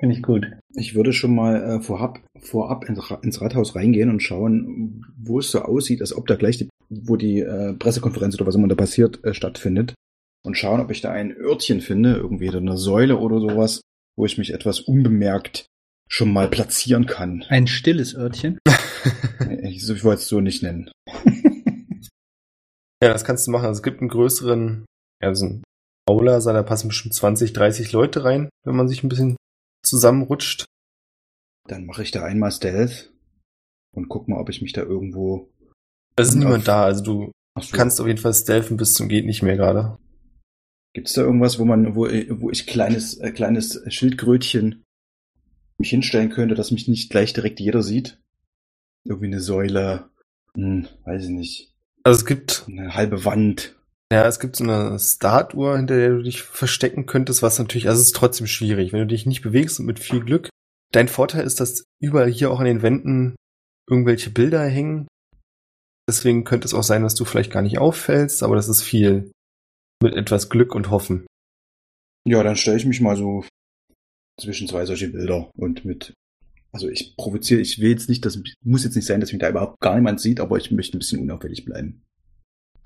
Finde ich gut. Ich würde schon mal äh, vorab, vorab ins, Ra- ins Rathaus reingehen und schauen, wo es so aussieht, als ob da gleich die, wo die äh, Pressekonferenz oder was immer da passiert, äh, stattfindet. Und schauen, ob ich da ein Örtchen finde, irgendwie eine Säule oder sowas, wo ich mich etwas unbemerkt schon mal platzieren kann. Ein stilles Örtchen. *laughs* Ich, ich wollte es so nicht nennen. Ja, das kannst du machen. Also es gibt einen größeren, ja, so ein Aula, da passen bestimmt 20, 30 Leute rein, wenn man sich ein bisschen zusammenrutscht. Dann mache ich da einmal Stealth und guck mal, ob ich mich da irgendwo. Es ist niemand da, also du so. kannst auf jeden Fall stealthen bis zum geht nicht mehr gerade. Gibt's da irgendwas, wo man, wo, wo ich kleines, äh, kleines Schildkrötchen mich hinstellen könnte, dass mich nicht gleich direkt jeder sieht? Irgendwie eine Säule, hm, weiß ich nicht, Also es gibt, eine halbe Wand. ja, es gibt so eine Startuhr, hinter der du dich verstecken könntest, was natürlich, also es ist trotzdem schwierig, wenn du dich nicht bewegst und mit viel Glück. Dein Vorteil ist, dass überall hier auch an den Wänden irgendwelche Bilder hängen. Deswegen könnte es auch sein, dass du vielleicht gar nicht auffällst, aber das ist viel mit etwas Glück und Hoffen. Ja, dann stelle ich mich mal so zwischen zwei solche Bilder und mit, also ich provoziere, ich will jetzt nicht, das muss jetzt nicht sein, dass mich da überhaupt gar niemand sieht, aber ich möchte ein bisschen unauffällig bleiben.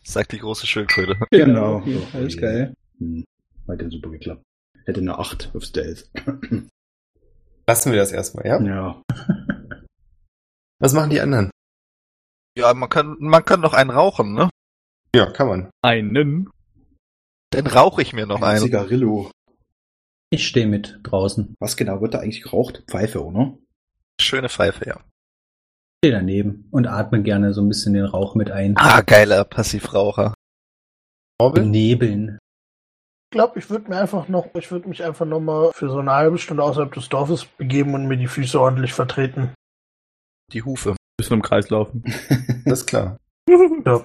Sagt die große Schildkröte. *laughs* Genau. Ja, alles geil. Hm, hat ja super geklappt. Hätte eine 8 auf Stealth. *clears throat* Lassen wir das erstmal, ja? ja. *laughs* Was machen die anderen? Ja, man kann, man kann noch einen rauchen, ne? Ja, kann man. Einen. Dann rauche ich mir noch Ein einen. Zigarillo. Ich stehe mit draußen. Was genau wird da eigentlich geraucht? Pfeife, oder? Schöne Pfeife, ja. Stehe daneben und atme gerne so ein bisschen den Rauch mit ein. Ah, geiler Passivraucher. Orbel? Nebeln. Ich glaube, ich würde mir einfach noch, ich würde mich einfach noch mal für so eine halbe Stunde außerhalb des Dorfes begeben und mir die Füße ordentlich vertreten. Die Hufe. Bisschen im Kreis laufen. *laughs* Das ist klar. *laughs* Ja.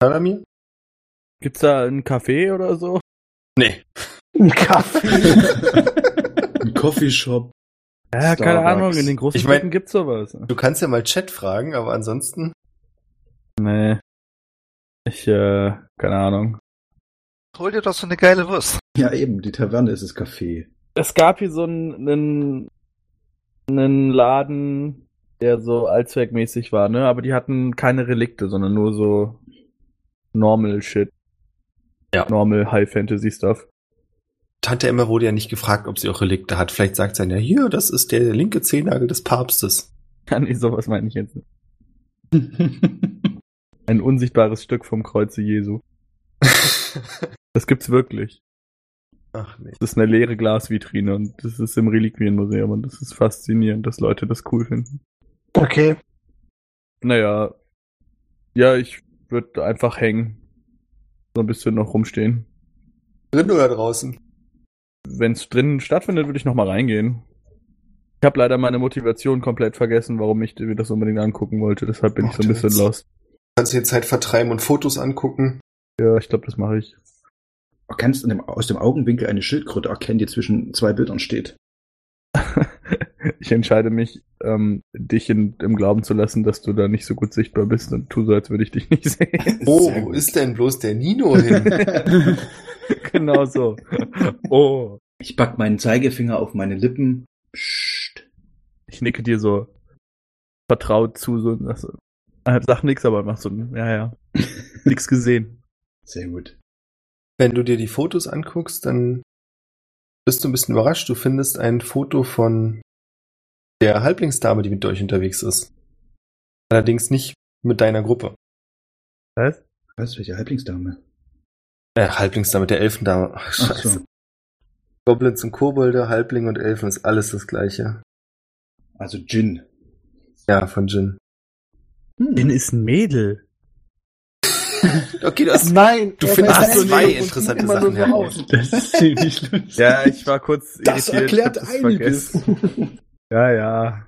Talamir? Gibt's da einen Café oder so? Nee. Ein Kaffee. Ein Coffeeshop. Ja, keine Starbucks. Ahnung, in den großen Ich mein- Städten gibt's sowas. Du kannst ja mal Chat fragen, aber ansonsten. Nee. Ich, äh, keine Ahnung. Hol dir doch so eine geile Wurst. Ja, eben, die Taverne ist das Café. Es gab hier so einen, einen, einen Laden, der so allzweckmäßig war, ne? Aber die hatten keine Relikte, sondern nur so normal Shit. Ja. Normal High Fantasy Stuff. Tante Emma wurde ja nicht gefragt, ob sie auch Relikte hat. Vielleicht sagt sie dann ja, hier, das ist der linke Zehennagel des Papstes. Ja, nee, sowas meine ich jetzt nicht. *laughs* Ein unsichtbares Stück vom Kreuze Jesu. *laughs* Das gibt's wirklich. Ach nee. Das ist eine leere Glasvitrine und das ist im Reliquienmuseum und das ist faszinierend, dass Leute das cool finden. Okay. Naja. Ja, ich würde einfach hängen. So ein bisschen noch rumstehen. Drin oder draußen? Wenn es drinnen stattfindet, würde ich noch mal reingehen. Ich habe leider meine Motivation komplett vergessen, warum ich mir das unbedingt angucken wollte. Deshalb bin Ach, ich so ein bisschen lost. Kannst du dir Zeit vertreiben und Fotos angucken? Ja, ich glaube, das mache ich. Du kannst dem, aus dem Augenwinkel eine Schildkröte erkennen, die zwischen zwei Bildern steht. *laughs* ich entscheide mich, ähm, dich in, im Glauben zu lassen, dass du da nicht so gut sichtbar bist und tu so, als würde ich dich nicht *laughs* sehen. Oh, wo ist denn bloß der Nino hin? *laughs* *laughs* genau so. Oh. Ich pack meinen Zeigefinger auf meine Lippen. Psst. Ich nicke dir so vertraut zu, so äh, sag nix, aber mach so, ein, ja, ja. *laughs* Nix gesehen. Sehr gut. Wenn du dir die Fotos anguckst, dann bist du ein bisschen überrascht. Du findest ein Foto von der Halblingsdame, die mit euch unterwegs ist. Allerdings nicht mit deiner Gruppe. Was? Was? Welche Halblingsdame? Äh, Halblingsdame, der Elfendame. Ach, Ach scheiße. so. Goblins und Kobolde, Halbling und Elfen ist alles das gleiche. Also Jin. Ja, von Jin. Bin ist ein Mädel. Okay, du hast Nein, Du findest zwei nicht interessante Sachen aus. Das ist ziemlich lustig. Ja, ich war kurz Das irritiert. erklärt das einiges. vergessen. Ja, ja.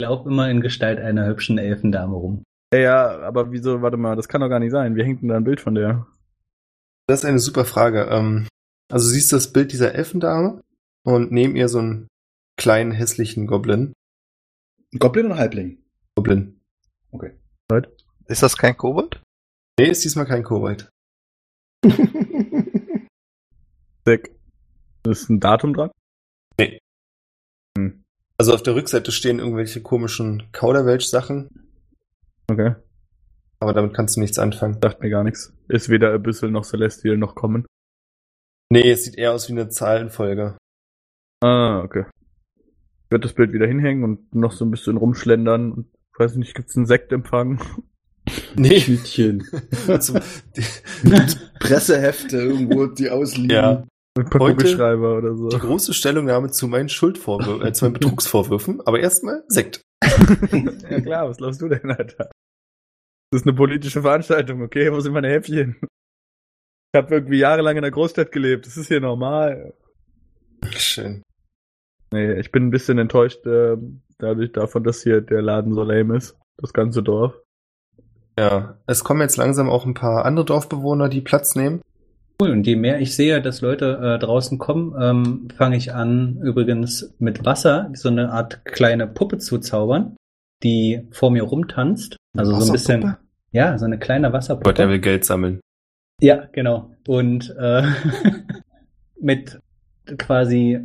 Ich laufe immer in Gestalt einer hübschen Elfendame rum. Ja, ja, aber wieso, warte mal, das kann doch gar nicht sein. Wie hängt denn da ein Bild von der? Das ist eine super Frage. Ähm, also siehst du das Bild dieser Elfendame und neben ihr so einen kleinen hässlichen Goblin. Goblin oder Halbling? Goblin. Okay. Ist das kein Kobold? Nee, ist diesmal kein Kobold. *laughs* Sick. Ist ein Datum dran? Also auf der Rückseite stehen irgendwelche komischen Kauderwelsch-Sachen, Okay. Aber damit kannst du nichts anfangen. Sagt mir gar nichts. Ist weder Abyssal noch Celestial noch kommen. Nee, es sieht eher aus wie eine Zahlenfolge. Ah, okay. Ich werde das Bild wieder hinhängen und noch so ein bisschen rumschlendern. Und weiß nicht, gibt's einen Sektempfang? *laughs* Nee. Tütchen. *laughs* Also, die, *laughs* Pressehefte irgendwo, die ausliegen. ja. Mit ein paar Heute- Kugelschreiber oder so. Die große Stellungnahme zu meinen Schuldvorwürfen, äh, zu meinen Betrugsvorwürfen, aber erstmal Sekt. ja klar, was glaubst du denn, Alter? Das ist eine politische Veranstaltung, okay? Wo sind meine Häppchen? Ich habe irgendwie jahrelang in der Großstadt gelebt. Das ist hier normal. Schön. Nee, ich bin ein bisschen enttäuscht äh, dadurch davon, dass hier der Laden so lame ist. Das ganze Dorf. Ja, es kommen jetzt langsam auch ein paar andere Dorfbewohner, die Platz nehmen. Cool, und je mehr ich sehe, dass Leute äh, draußen kommen, ähm, fange ich an, übrigens mit Wasser so eine Art kleine Puppe zu zaubern, die vor mir rumtanzt. Also so ein bisschen? Ja, so eine kleine Gott, der Wasserpuppe. will Geld sammeln. Ja, genau. Und äh, *laughs* mit quasi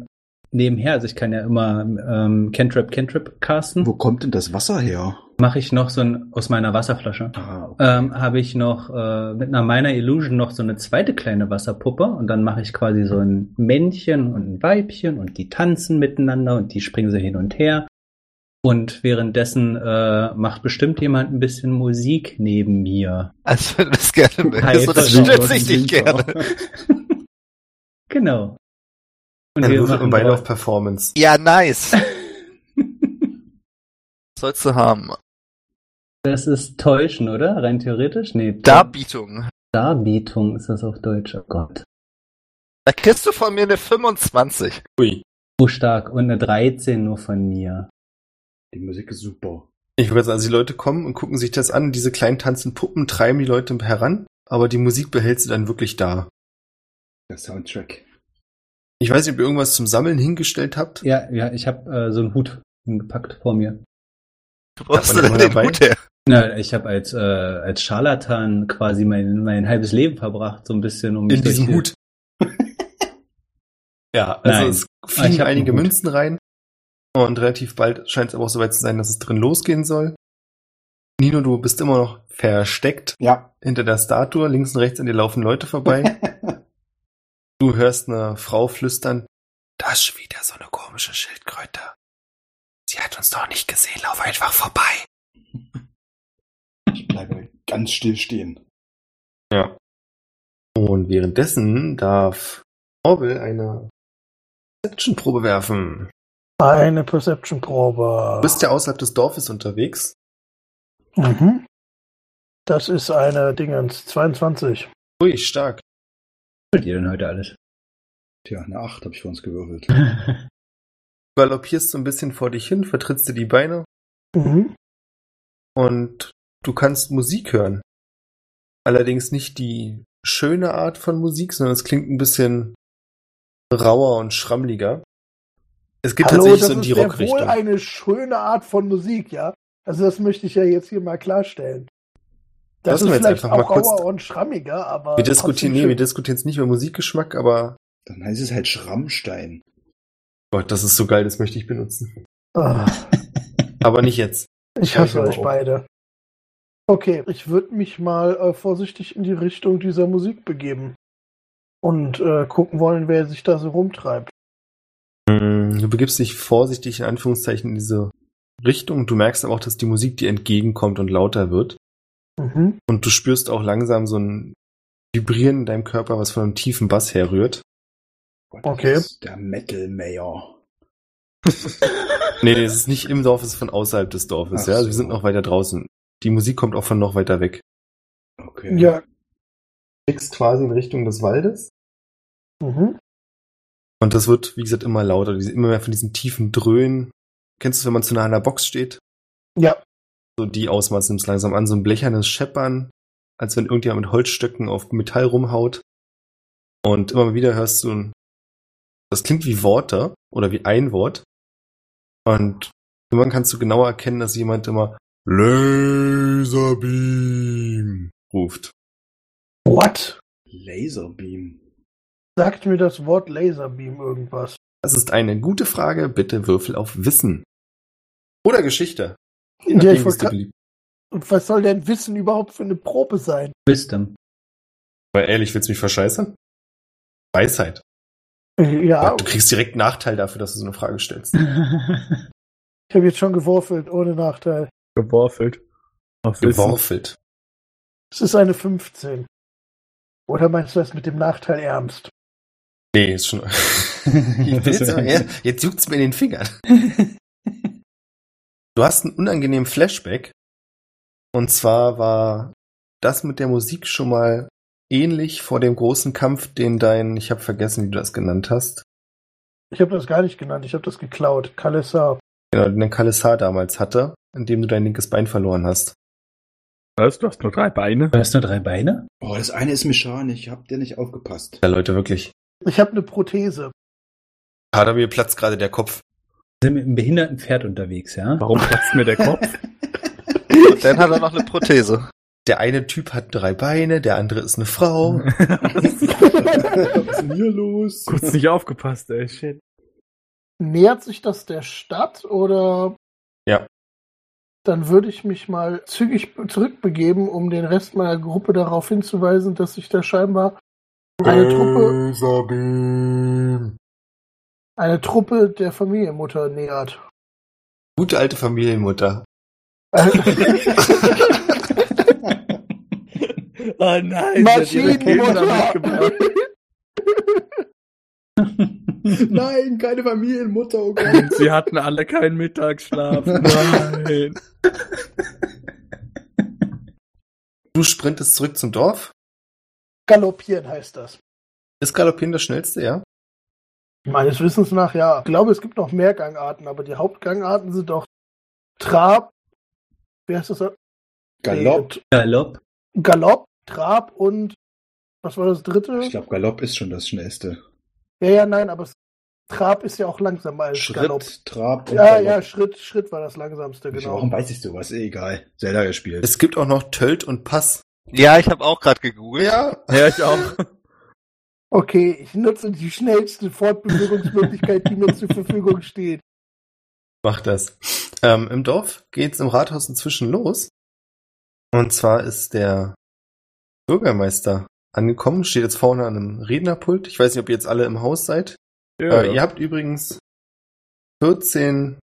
nebenher, also ich kann ja immer ähm, Cantrip, Cantrip casten, Wo kommt denn das Wasser her? mache ich noch so ein, aus meiner Wasserflasche. Ah, okay. ähm, habe ich noch äh, mit einer meiner Illusion noch so eine zweite kleine Wasserpuppe und dann mache ich quasi so ein Männchen und ein Weibchen und die tanzen miteinander und die springen so hin und her. Und währenddessen äh, macht bestimmt jemand ein bisschen Musik neben mir. Also wenn du das gerne möchtest, Versuch, stütze ich dich gerne. *laughs* Genau. Und Dann wir machen beide auf Performance. Ja, nice. *laughs* Sollst du haben. Das ist täuschen, oder? Rein theoretisch? Nee. Darbietung. Darbietung ist das auf Deutsch. Oh Gott. Da kriegst du von mir eine 25. Ui. So stark. Und eine 13 nur von mir. Die Musik ist super. Ich würde sagen, also die Leute kommen und gucken sich das an. Diese kleinen tanzenden Puppen treiben die Leute heran, aber die Musik behält sie dann wirklich da. Der Soundtrack. Ich weiß nicht, ob ihr irgendwas zum Sammeln hingestellt habt. Ja, ja, ich habe äh, so einen Hut gepackt vor mir. Du brauchst Hat man denn den dabei? Hut her. Na, ich habe als, äh, als Scharlatan quasi mein, mein halbes Leben verbracht, so ein bisschen um mich In diesem Hut. *laughs* ja, also Nein. es Ah, fliegen einige. Münzen rein. Und relativ bald scheint es aber auch soweit zu sein, dass es drin losgehen soll. Nino, du bist immer noch versteckt Ja. hinter der Statue. Links und rechts an dir laufen Leute vorbei. *laughs* Du hörst eine Frau flüstern. Das ist wieder so eine komische Schildkröte. Sie hat uns doch nicht gesehen, lauf einfach vorbei. Ich bleibe ganz still stehen. Ja. Und währenddessen darf Orwell eine Perception-Probe werfen. Eine Perception-Probe. Du bist ja außerhalb des Dorfes unterwegs. Mhm. Das ist eine Dingens 22. Ui, stark. Was ihr denn heute alles? Tja, eine 8 habe ich für uns gewürfelt. Du *laughs* galoppierst so ein bisschen vor dich hin, vertrittst dir die Beine Mhm. und du kannst Musik hören. Allerdings nicht die schöne Art von Musik, sondern es klingt ein bisschen rauer und schrammliger. Es geht Hallo, tatsächlich das so in ist die ja wohl Rockrichtung. eine schöne Art von Musik, ja. Also das möchte ich ja jetzt hier mal klarstellen. Das Lassen wir ist jetzt vielleicht einfach mal auch kurz- rauer und schrammiger, aber Wir diskutieren, nee, wir diskutieren jetzt nicht über Musikgeschmack, aber Dann heißt es halt Schrammstein. Gott, das ist so geil, das möchte ich benutzen. Ah, *laughs* Aber nicht jetzt. ich hasse euch auch. beide. Okay, ich würde mich mal äh, vorsichtig in die Richtung dieser Musik begeben und äh, gucken wollen, wer sich da so rumtreibt. Mm, Du begibst dich vorsichtig in Anführungszeichen in diese Richtung. Du merkst aber auch, dass die Musik dir entgegenkommt und lauter wird. Mhm. Und du spürst auch langsam so ein Vibrieren in deinem Körper, was von einem tiefen Bass herrührt. Okay. Das ist der Metal Mayor. Nee, nee, es ist nicht im Dorf, es ist von außerhalb des Dorfes. Ach ja, also so. wir sind noch weiter draußen. Die Musik kommt auch von noch weiter weg. Okay. Ja. Du quasi in Richtung des Waldes. Mhm. Und das wird, wie gesagt, immer lauter. Immer mehr von diesen tiefen Dröhnen. Kennst du, wenn man zu nah an einer Box steht? Ja. So die Ausmaße nimmt langsam an. So ein blechernes Scheppern, als wenn irgendjemand mit Holzstöcken auf Metall rumhaut. Und immer wieder hörst du ein, das klingt wie Worte oder wie ein Wort. Und irgendwann kannst du genauer erkennen, dass jemand immer Laserbeam ruft. What? Laserbeam. Sagt mir das Wort Laserbeam irgendwas? Das ist eine gute Frage. Bitte würfel auf Wissen. Oder Geschichte. Je Ja, nachdem, grad- beliebt. Und was soll denn Wissen überhaupt für eine Probe sein? Wisdom. Aber ehrlich, willst du mich verscheißern? Weisheit. Ja, Du kriegst direkt Nachteil dafür, dass du so eine Frage stellst. *laughs* ich habe jetzt schon geworfelt, ohne Nachteil. Geworfelt. Auf. Geworfelt. Es ist eine 15. Oder meinst du das mit dem Nachteil ernst? Nee, ist schon. *laughs* Ich will jetzt, jetzt juckt's mir in den Fingern. *laughs* Du hast einen unangenehmen Flashback. Und zwar war das mit der Musik schon mal ähnlich vor dem großen Kampf, den dein, ich habe vergessen, wie du das genannt hast, Ich habe das gar nicht genannt, ich habe das geklaut. Kalessar. genau, den der Kalissar damals hatte, in dem du dein linkes Bein verloren hast. Was? Du hast nur drei Beine? Du hast nur drei Beine? Oh, das eine ist mechanisch. Habt ihr nicht aufgepasst? Ja, Leute, wirklich. Ich habe eine Prothese. Kader, mir platzt gerade der Kopf. Wir sind mit einem behinderten Pferd unterwegs, ja? Warum platzt mir der Kopf? Und *laughs* dann hat er noch eine Prothese. Der eine Typ hat drei Beine, der andere ist eine Frau. *laughs* Was ist denn hier los? Kurz nicht aufgepasst, ey, shit. Nähert sich das der Stadt oder? Ja. Dann würde ich mich mal zügig zurückbegeben, um den Rest meiner Gruppe darauf hinzuweisen, dass sich da scheinbar eine Truppe, Laserbeam. eine Truppe der Familienmutter nähert. Gute alte Familienmutter. *laughs* Oh nein, Maschinenmutter! *laughs* Nein, keine Familienmutter, oh Gott. Sie hatten alle keinen Mittagsschlaf. *laughs* Nein. Du sprintest zurück zum Dorf. Galoppieren heißt das. Ist Galoppieren das schnellste, ja? Meines Wissens nach ja. Ich glaube, es gibt noch mehr Gangarten, aber die Hauptgangarten sind doch Trab, wie heißt das? Galopp. Nee, Galopp. Galopp, Trab und was war das dritte? Ich glaube, Galopp ist schon das Schnellste. Ja, ja, nein, aber Trab ist ja auch langsamer als Schritt, Galopp. Trab und Ja, Galopp. ja, Schritt, Schritt war das langsamste, genau. Warum weiß ich sowas? Eh, Egal. Zelda gespielt. Es gibt auch noch Tölt und Pass. Ja, ich habe auch gerade gegoogelt. Ja. Ja, ich auch. Okay, ich nutze die schnellste Fortbewegungsmöglichkeit, die mir zur Verfügung steht. Mach das. Ähm, Im Dorf geht's im Rathaus inzwischen los. Und zwar ist der Bürgermeister angekommen, steht jetzt vorne an einem Rednerpult. Ich weiß nicht, ob ihr jetzt alle im Haus seid. Ja, Äh, ihr habt übrigens 14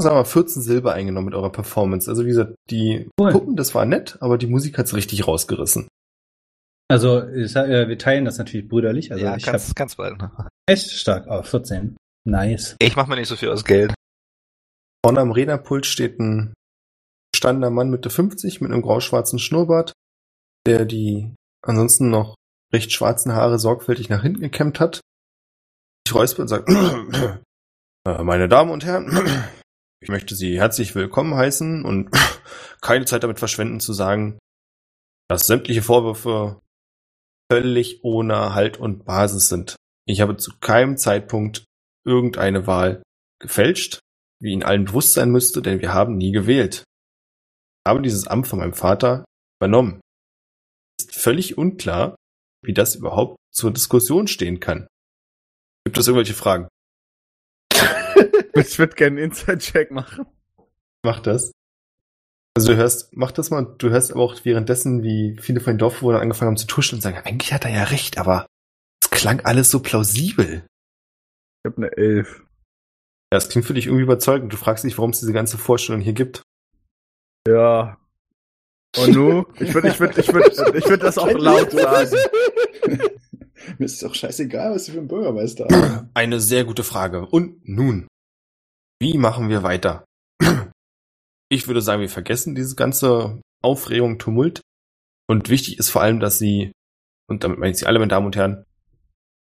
sagen wir mal, 14 Silber eingenommen mit eurer Performance. Also wie gesagt, die Cool. Puppen, das war nett, aber die Musik hat's richtig rausgerissen. Also, ich äh, wir teilen das natürlich brüderlich. Also ja, ich ganz, habe ganz bald. ne? echt stark. Oh, 14. Nice. Ich mach mir nicht so viel aus Geld. Vorne am Rednerpult steht ein gestandener Mann Mitte 50 mit einem grau-schwarzen Schnurrbart, der die ansonsten noch recht schwarzen Haare sorgfältig nach hinten gekämmt hat. Ich räusper und sage, *clears throat* äh, meine Damen und Herren, *clears throat* ich möchte Sie herzlich willkommen heißen und *clears throat* keine Zeit damit verschwenden zu sagen, dass sämtliche Vorwürfe völlig ohne Halt und Basis sind. Ich habe zu keinem Zeitpunkt irgendeine Wahl gefälscht, wie Ihnen allen bewusst sein müsste, denn wir haben nie gewählt. Ich habe dieses Amt von meinem Vater übernommen. Es ist völlig unklar, wie das überhaupt zur Diskussion stehen kann. Gibt es irgendwelche Fragen? Ich würde gerne einen Inside-Check machen. Mach das. Also du hörst, mach das mal, du hörst aber auch währenddessen, wie viele von den Dorfbewohnern angefangen haben zu tuschen und sagen, eigentlich hat er ja recht, aber es klang alles so plausibel. Ich habe eine Elf. Ja, es klingt für dich irgendwie überzeugend. Du fragst dich, warum es diese ganze Vorstellung hier gibt. Ja. Und nu? Ich würde ich würd, ich würd, ich würd das auch laut sagen. *laughs* Mir ist es doch scheißegal, was sie für ein Bürgermeister *clears throat* haben. Eine sehr gute Frage. Und nun, wie machen wir weiter? *clears throat* Ich würde sagen, wir vergessen diese ganze Aufregung, Tumult. Und wichtig ist vor allem, dass Sie, und damit meine ich Sie alle, meine Damen und Herren,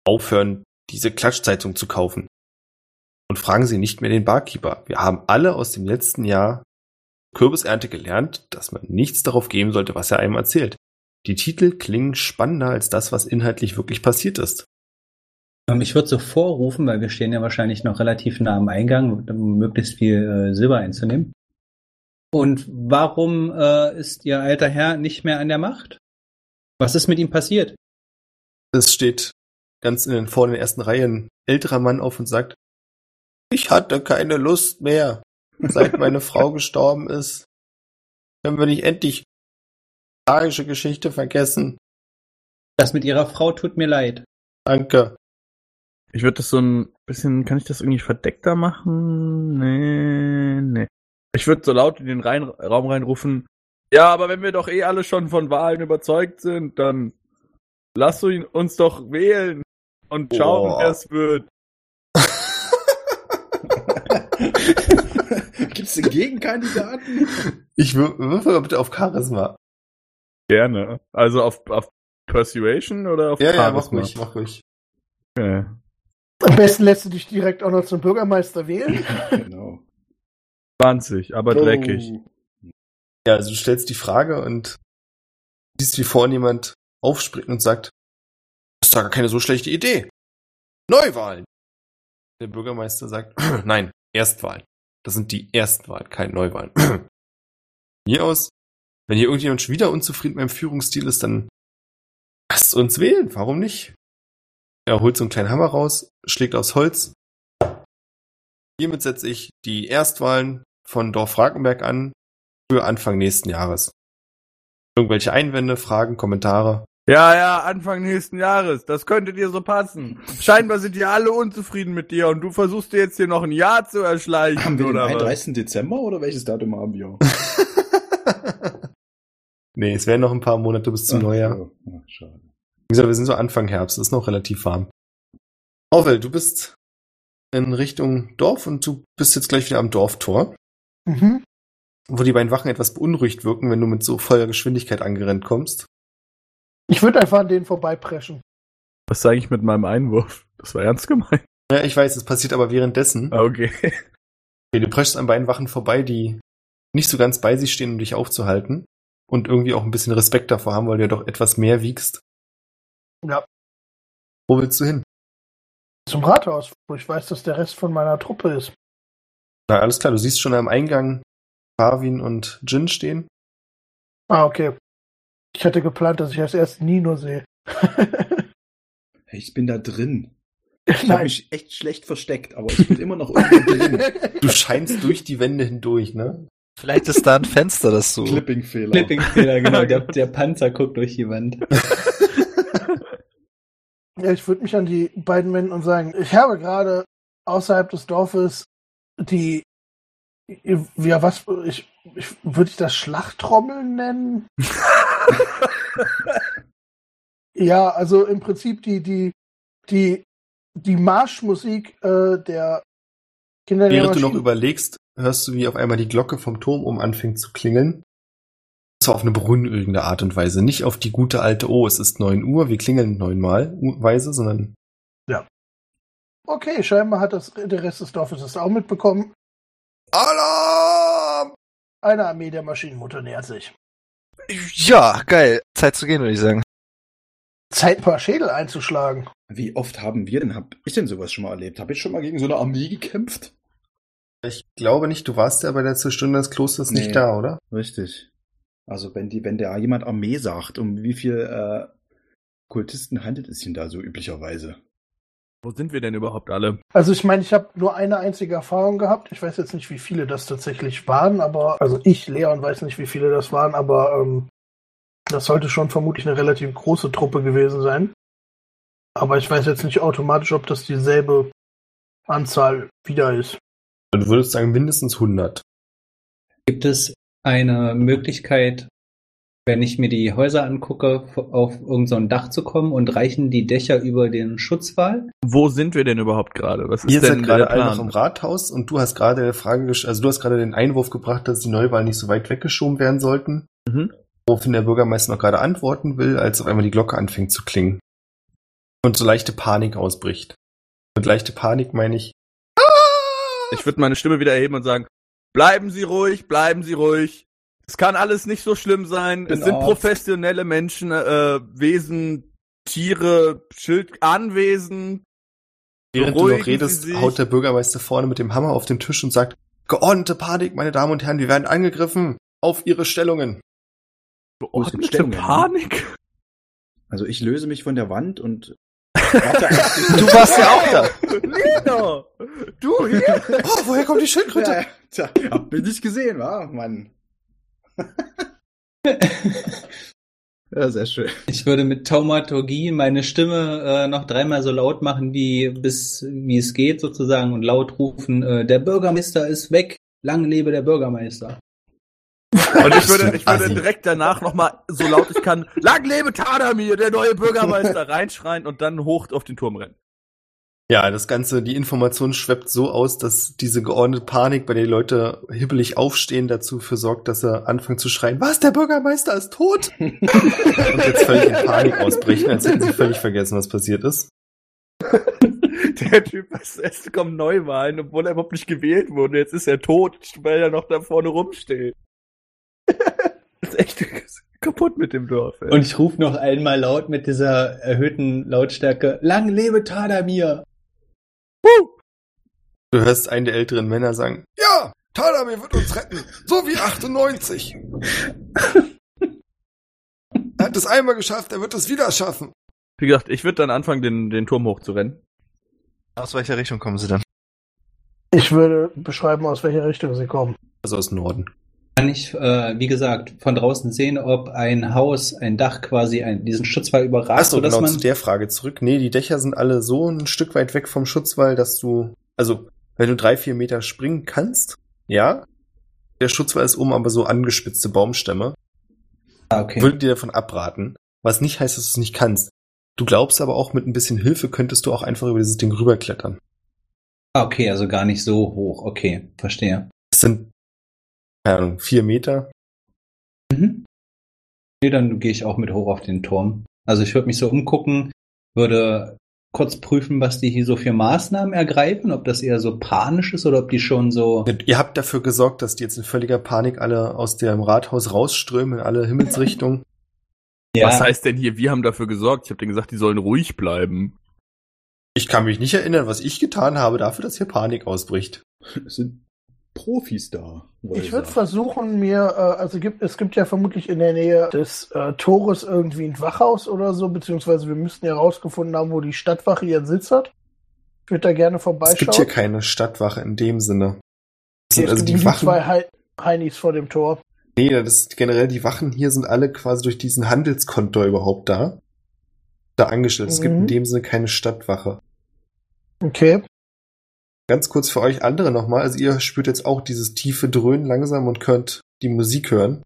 aufhören, diese Klatschzeitung zu kaufen. Und fragen Sie nicht mehr den Barkeeper. Wir haben alle aus dem letzten Jahr Kürbisernte gelernt, dass man nichts darauf geben sollte, was er einem erzählt. Die Titel klingen spannender als das, was inhaltlich wirklich passiert ist. Ähm, Ich würde so vorrufen, weil wir stehen ja wahrscheinlich noch relativ nah am Eingang, um möglichst viel äh, Silber einzunehmen. Und warum äh, ist Ihr alter Herr nicht mehr an der Macht? Was ist mit ihm passiert? Es steht ganz in den, vor den ersten Reihen älterer Mann auf und sagt, ich hatte keine Lust mehr, seit meine *laughs* Frau gestorben ist. Können wir nicht endlich tragische Geschichte vergessen? Das mit Ihrer Frau tut mir leid. Danke. Ich würde das so ein bisschen, kann ich das irgendwie verdeckter machen? Nee, nee. Ich würde so laut in den rein, Raum reinrufen, ja, aber wenn wir doch eh alle schon von Wahlen überzeugt sind, dann lass ihn uns doch wählen und schauen, wer es wird. *laughs* Gibt es den Gegenkandidaten? Ich wür- würfel mal bitte auf Charisma. Gerne. Also auf, auf Persuasion oder auf Ja, ja, mach Charisma? ruhig, mach ruhig. Okay. Am besten lässt du dich direkt auch noch zum Bürgermeister wählen. genau. 20, aber dreckig. Oh. Ja, also du stellst die Frage und siehst, wie vorne jemand aufspringt und sagt, das ist doch gar keine so schlechte Idee. Neuwahlen. Der Bürgermeister sagt, *clears throat* nein, Erstwahlen. Das sind die Erstwahlen, keine Neuwahlen. *clears throat* Hier aus, wenn hier irgendjemand schon wieder unzufrieden mit meinem Führungsstil ist, dann lasst uns wählen, warum nicht? Er holt so einen kleinen Hammer raus, schlägt aufs Holz. Hiermit setze ich die Erstwahlen von Dorf Frankenberg an für Anfang nächsten Jahres. Irgendwelche Einwände, Fragen, Kommentare? Ja, ja, Anfang nächsten Jahres. Das könnte dir so passen. Scheinbar sind die alle unzufrieden mit dir und du versuchst dir jetzt hier noch ein Jahr zu erschleichen, Haben wir den oder was? 31. Dezember oder welches Datum haben wir? *laughs* nee, es werden noch ein paar Monate bis zum Ach Neujahr. Ach, schade. Wie gesagt, wir sind so Anfang Herbst, es ist noch relativ warm. Orwell, du bist in Richtung Dorf und du bist jetzt gleich wieder am Dorftor, Mhm. wo die beiden Wachen etwas beunruhigt wirken, wenn du mit so voller Geschwindigkeit angerennt kommst. Ich würde einfach an denen vorbeipreschen. Was sage ich mit meinem Einwurf? Das war ernst gemeint. Ja, ich weiß, es passiert aber währenddessen. Ah, Okay. Okay, du preschst an beiden Wachen vorbei, die nicht so ganz bei sich stehen, um dich aufzuhalten. Und irgendwie auch ein bisschen Respekt davor haben, weil du ja doch etwas mehr wiegst. Ja. Wo willst du hin? Zum Rathaus, wo ich weiß, dass der Rest von meiner Truppe ist. Na, alles klar, du siehst schon am Eingang Parvin und Jin stehen. Ah, okay. Ich hatte geplant, dass ich als erst Nino sehe. *laughs* Ich bin da drin. *laughs* Ich habe mich echt schlecht versteckt, aber ich bin immer noch irgendwo drin. *laughs* Du scheinst durch die Wände hindurch, ne? Vielleicht ist da ein Fenster, das so. Clipping-Fehler. Clipping-Fehler, genau. Der, der Panzer guckt durch die Wand. Ja, ich würde mich an die beiden wenden und sagen, ich habe gerade außerhalb des Dorfes die Ja, was, ich, ich, würde ich das Schlachttrommeln nennen? *laughs* ja, also im Prinzip die, die, die, die Marschmusik äh, der Kinder der Während du noch überlegst, hörst du, wie auf einmal die Glocke vom Turm um anfängt zu klingeln. Zwar auf eine beruhigende Art und Weise. Nicht auf die gute alte, oh, es ist 9 Uhr, wir klingeln neunmal Weise, sondern Okay, scheinbar hat das, der Rest des Dorfes es auch mitbekommen. Alarm! Eine Armee der Maschinenmutter nähert sich. Ja, geil. Zeit zu gehen, würde ich sagen. Zeit, ein paar Schädel einzuschlagen. Wie oft haben wir denn, hab ich denn sowas schon mal erlebt? Habe ich schon mal gegen so eine Armee gekämpft? ich glaube nicht, du warst ja bei der Zerstören des Klosters Nee. nicht da, oder? Richtig. Also wenn die, wenn der jemand Armee sagt, um wie viel äh, Kultisten handelt es denn da so üblicherweise? Wo sind wir denn überhaupt alle? Also ich meine, ich habe nur eine einzige Erfahrung gehabt. Ich weiß jetzt nicht, wie viele das tatsächlich waren, aber also ich, Leon, weiß nicht, wie viele das waren, aber ähm, das sollte schon vermutlich eine relativ große Truppe gewesen sein. Aber ich weiß jetzt nicht automatisch, ob das dieselbe Anzahl wieder ist. Du würdest sagen mindestens 100. Gibt es eine Möglichkeit, wenn ich mir die Häuser angucke, auf irgendein so Dach zu kommen und reichen die Dächer über den Schutzwall? Wo sind wir denn überhaupt gerade? Was ist Ihr denn seid gerade alle noch im Rathaus und du hast gerade eine Frage, also du hast gerade den Einwurf gebracht, dass die Neuwahlen nicht so weit weggeschoben werden sollten. Mhm. Woraufhin der Bürgermeister noch gerade antworten will, als auf einmal die Glocke anfängt zu klingen. Und so leichte Panik ausbricht. Mit leichte Panik meine ich, Ich würde meine Stimme wieder erheben und sagen, bleiben Sie ruhig, bleiben Sie ruhig. Es kann alles nicht so schlimm sein. Bin es sind Arzt. professionelle Menschen, äh, Wesen, Tiere, Schild, Anwesen. während du Beruhigen noch Sie redest, haut der Bürgermeister vorne mit dem Hammer auf den Tisch und sagt, geordnete Panik, meine Damen und Herren, wir werden angegriffen. Auf ihre Stellungen. Geordnete Stellungen, ne? Panik. Also ich löse mich von der Wand und Du warst ja auch da. Lena, du hier. Oh, woher kommt die Schildkröte? Ja, tja, hab ich nicht gesehen, wa? Mann. ja, sehr schön. Ich würde mit Taumaturgie meine Stimme äh, noch dreimal so laut machen, wie bis wie es geht sozusagen und laut rufen: äh, Der Bürgermeister ist weg. Lang lebe der Bürgermeister. *laughs* Und ich würde, ich würde Assi. direkt danach nochmal, so laut ich kann, *laughs* lang lebe Tadamir, der neue Bürgermeister, *laughs* reinschreien und dann hoch auf den Turm rennen. Ja, das Ganze, die Information schwebt so aus, dass diese geordnete Panik, bei der die Leute hibbelig aufstehen, dazu für sorgt, dass sie anfangen zu schreien, was, der Bürgermeister ist tot? und jetzt völlig in Panik ausbrechen, als hätten sie völlig vergessen, was passiert ist. Der Typ, was es kommen Neuwahlen, obwohl er überhaupt nicht gewählt wurde. Jetzt ist er tot, weil er noch da vorne rumsteht. Das ist echt kaputt mit dem Dorf. Ey. Und ich rufe noch einmal laut mit dieser erhöhten Lautstärke: Lang lebe Tadamir. Du hörst einen der älteren Männer sagen, ja, Tadamir wird uns retten, so wie 98. er hat es einmal geschafft, er wird es wieder schaffen. Wie gesagt, ich würde dann anfangen, den, den Turm hochzurennen. Aus welcher Richtung kommen sie dann? Ich würde beschreiben, aus welcher Richtung sie kommen. Also aus Norden. Kann ich, äh, wie gesagt, von draußen sehen, ob ein Haus, ein Dach quasi ein, diesen Schutzwall überragt, Achso, genau man zu der Frage zurück. Nee, die Dächer sind alle so ein Stück weit weg vom Schutzwall, dass du, also, wenn du drei, vier Meter springen kannst, ja. Der Schutzwall ist oben aber so angespitzte Baumstämme. Ah, okay. Würde dir davon abraten. Was nicht heißt, dass du es nicht kannst. Du glaubst aber auch, mit ein bisschen Hilfe könntest du auch einfach über dieses Ding rüberklettern. Ah, okay, also gar nicht so hoch. Okay, verstehe. Es sind, keine Ahnung, vier Meter. Mhm. Nee, dann gehe ich auch mit hoch auf den Turm. Also ich würde mich so umgucken, würde kurz prüfen, was die hier so für Maßnahmen ergreifen, ob das eher so panisch ist oder ob die schon so. Ihr habt dafür gesorgt, dass die jetzt in völliger Panik alle aus dem Rathaus rausströmen in alle Himmelsrichtungen. *laughs* Was heißt denn hier, wir haben dafür gesorgt? Ich habe denen gesagt, die sollen ruhig bleiben. Ich kann mich nicht erinnern, was ich getan habe dafür, dass hier Panik ausbricht. Es sind Profis da. Ich würde versuchen, mir, äh, also gibt, es gibt ja vermutlich in der Nähe des äh, Tores irgendwie ein Wachhaus oder so, beziehungsweise wir müssten ja herausgefunden haben, wo die Stadtwache ihren Sitz hat. Ich würde da gerne Es vorbeischauen. gibt hier keine Stadtwache in dem Sinne. Das sind es also gibt die Wachen. zwei Hei- Heinis vor dem Tor. Nee, das ist generell die Wachen hier sind alle quasi durch diesen Handelskontor überhaupt da. Da angestellt. Es gibt Mhm. in dem Sinne keine Stadtwache. Okay. Ganz kurz für euch andere nochmal. Also ihr spürt jetzt auch dieses tiefe Dröhnen langsam und könnt die Musik hören.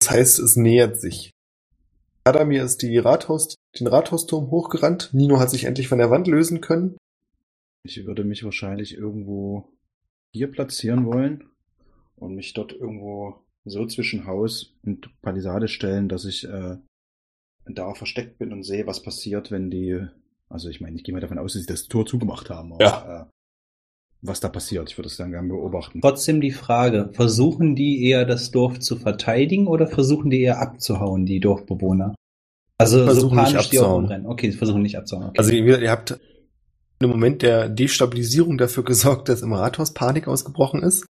Das heißt, es nähert sich. Adamir ist die Rathaus, den Rathausturm hochgerannt. Nino hat sich endlich von der Wand lösen können. Ich würde mich wahrscheinlich irgendwo hier platzieren wollen und mich dort irgendwo so zwischen Haus und Palisade stellen, dass ich äh, da versteckt bin und sehe, was passiert, wenn die. Also ich meine, ich gehe mal davon aus, dass sie das Tor zugemacht haben. Aber, Ja. Äh, was da passiert, ich würde es dann gerne beobachten. Trotzdem die Frage, versuchen die eher das Dorf zu verteidigen oder versuchen die eher abzuhauen, die Dorfbewohner? Also so Versuchen nicht panisch die auch abzuhauen. rumrennen. Okay, sie versuchen nicht abzuhauen. Okay. Also ihr, ihr habt im Moment der Destabilisierung dafür gesorgt, dass im Rathaus Panik ausgebrochen ist.